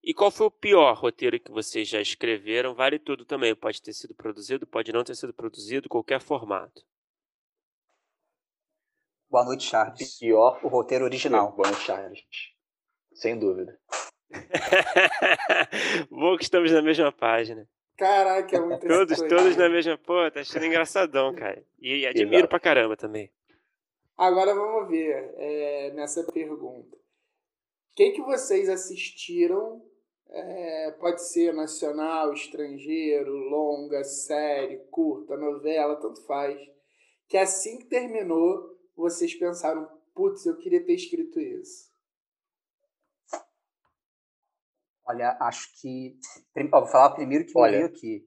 B: E qual foi o pior roteiro que vocês já escreveram? Vale tudo também. Pode ter sido produzido, pode não ter sido produzido, qualquer formato.
D: Boa noite, Charles.
C: Pior
D: O roteiro original.
C: Bom Charles. Sem dúvida.
B: Bom que estamos na mesma página.
A: Caraca, é muito
B: Todos,
A: sintonia.
B: todos na mesma. Pô, tá achando engraçadão, cara. E admiro
C: Exato.
B: pra caramba também.
A: Agora vamos ver é, nessa pergunta. O que, que vocês assistiram? é, pode ser nacional, estrangeiro, longa, série, curta, novela, tanto faz. Que assim que terminou, vocês pensaram, putz, eu queria ter escrito isso.
D: Olha, acho que. ó, vou falar primeiro que
C: Olha.
D: me veio aqui.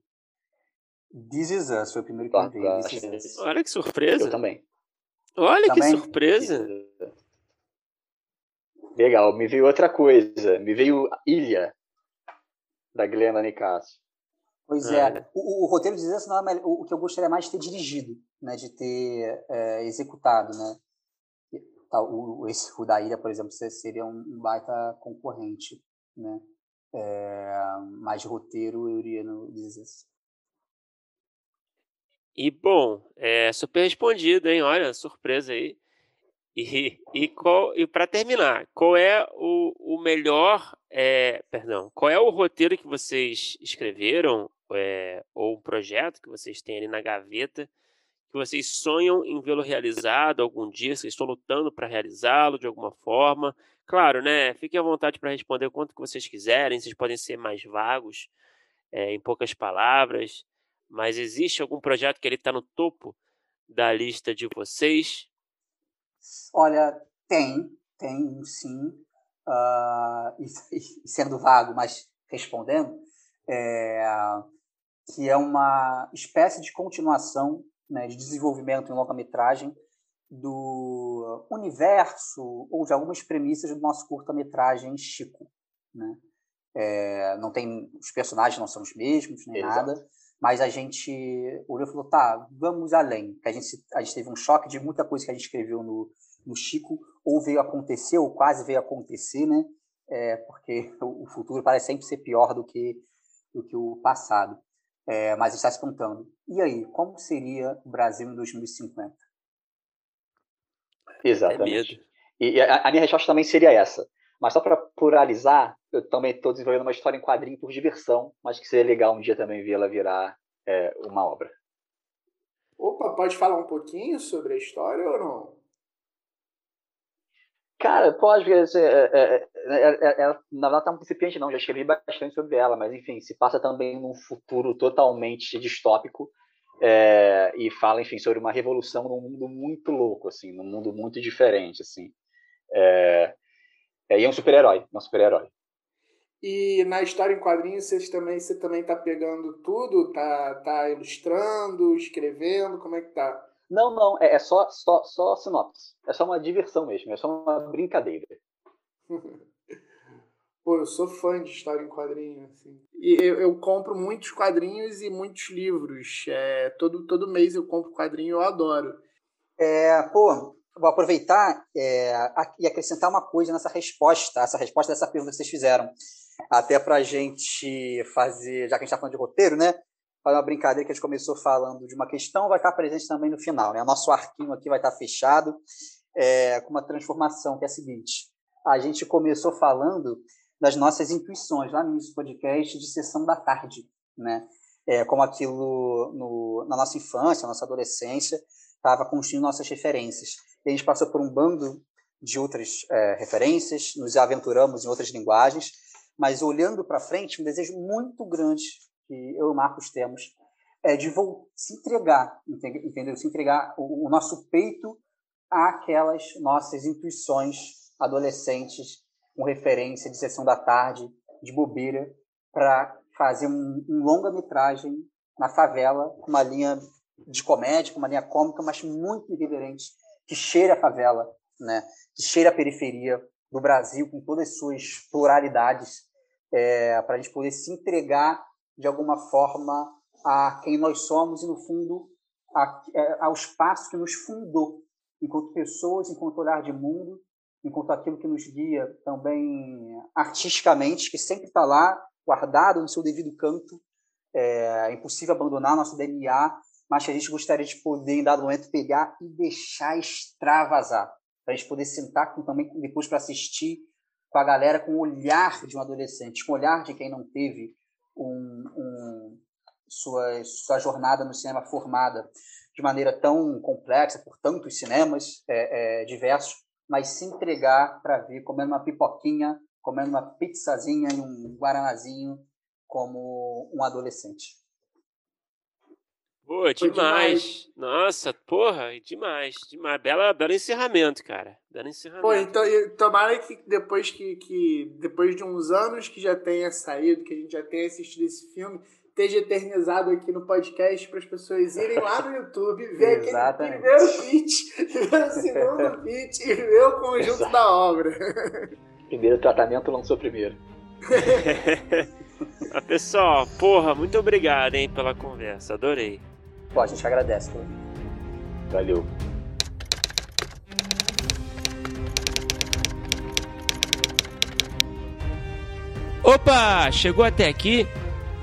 D: This Is Us foi o primeiro que me
C: Claro,
D: veio.
B: Olha que surpresa.
C: Eu também.
B: Olha que
D: Também?
B: surpresa.
C: Legal, me veio outra coisa. Me veio Ilha, da Glenda Nicasso.
D: Pois
B: É.
D: é. O, o- roteiro de Us não é o, o que eu gostaria mais de ter dirigido, né? De ter é, executado, né? Tá, o, o- esse o da Ilha, por exemplo, se- seria um, um baita concorrente, né? É, mas de roteiro eu iria no This Is Us.
B: E bom, é super respondido, hein? Olha, surpresa aí. E, e, e para terminar, qual é o, o melhor. é, perdão, qual é o roteiro que vocês escreveram, é, ou um projeto que vocês têm ali na gaveta, que vocês sonham em vê-lo realizado algum dia, vocês estão lutando para realizá-lo de alguma forma? Claro, né? Fiquem à vontade para responder o quanto que vocês quiserem, vocês podem ser mais vagos, é, em poucas palavras, mas existe algum projeto que ele está no topo da lista de vocês?
D: Olha, tem, tem sim. Ah, e, e sendo vago, mas respondendo, é, que é uma espécie de continuação né, de desenvolvimento em longa-metragem do universo ou de algumas premissas do nosso curta-metragem Chico. Né? É, não tem, os personagens não são os mesmos, nem
C: Exato.
D: nada, mas a gente olhou e falou, tá, vamos além. Que a gente, a gente teve um choque de muita coisa que a gente escreveu no, no Chico, ou veio acontecer, ou quase veio acontecer, né? É, porque o futuro parece sempre ser pior do que, do que o passado. É, mas está se perguntando, e aí, como seria o Brasil em 2050?
B: É
C: Exatamente. E a, a minha resposta também seria essa. Mas só para pluralizar, eu também estou desenvolvendo uma história em quadrinho por diversão, mas que seria legal um dia também vê-la virar é, uma obra.
A: Opa, pode falar um pouquinho sobre a história ou não?
C: Cara, pode, porque é, é, é, é, ela, na verdade, tá um principiante, não. Já escrevi bastante sobre ela, mas enfim, se passa também num futuro totalmente distópico é, e fala, enfim, sobre uma revolução num mundo muito louco, assim, num mundo muito diferente, assim. É, é, e é um super-herói, é um super-herói.
A: E na história em quadrinhos vocês também, você também tá pegando tudo? Tá, tá ilustrando, escrevendo? Como é que tá?
C: Não, não, é, é só, só, só sinopse. É só uma diversão mesmo, é só uma brincadeira.
A: Pô, eu sou fã de história em quadrinhos. Assim. E eu, eu compro muitos quadrinhos e muitos livros. É, todo, todo mês eu compro quadrinho, eu adoro.
D: É, pô, vou aproveitar é, e acrescentar uma coisa nessa resposta, essa resposta dessa pergunta que vocês fizeram. Até para a gente fazer, já que a gente está falando de roteiro, né? fazer uma brincadeira que a gente começou falando de uma questão, vai estar presente também no final. Né? O nosso arquinho aqui vai estar fechado é, com uma transformação, que é a seguinte. A gente começou falando das nossas intuições lá no podcast de sessão da tarde, né? É, como aquilo no, na nossa infância, na nossa adolescência, estava construindo nossas referências. E a gente passou por um bando de outras é, referências, nos aventuramos em outras linguagens, mas olhando para frente, um desejo muito grande que eu e o Marcos temos é de se entregar, entendeu? Se entregar o, o nosso peito àquelas nossas intuições adolescentes com referência de sessão da tarde, de bobeira, para fazer um, um longa-metragem na favela, com uma linha de comédia, com uma linha cômica, mas muito irreverente, que cheira a favela, né? que cheira a periferia do Brasil, com todas as suas pluralidades, é, para a gente poder se entregar de alguma forma a quem nós somos e, no fundo, a, é, ao espaço que nos fundou, enquanto pessoas, enquanto olhar de mundo, enquanto aquilo que nos guia também artisticamente, que sempre está lá, guardado no seu devido canto. É, é impossível abandonar nosso DNA, mas que a gente gostaria de poder, em dado momento, pegar e deixar extravasar. Para a gente poder sentar com, também depois para assistir com a galera com o olhar de um adolescente, com o olhar de quem não teve um, um, sua, sua jornada no cinema formada de maneira tão complexa por tantos cinemas é, é, diversos, mas se entregar para ver comendo uma pipoquinha, comendo uma pizzazinha e um guaranazinho como um adolescente.
B: Pô, demais. demais. Nossa, porra, demais, demais. Bela, belo encerramento, cara. Belo encerramento.
A: Pô, então, tomara que depois que, que depois de uns anos que já tenha saído, que a gente já tenha assistido esse filme, esteja eternizado aqui no podcast para as pessoas irem lá no YouTube, ver aquele primeiro pitch, ver o segundo pitch e ver o conjunto Exato. da obra.
C: Primeiro tratamento lançou primeiro.
B: pessoal, porra, muito obrigado, hein, pela conversa. Adorei.
D: Pô, a gente agradece. Pô.
C: Valeu.
B: Opa, chegou até aqui?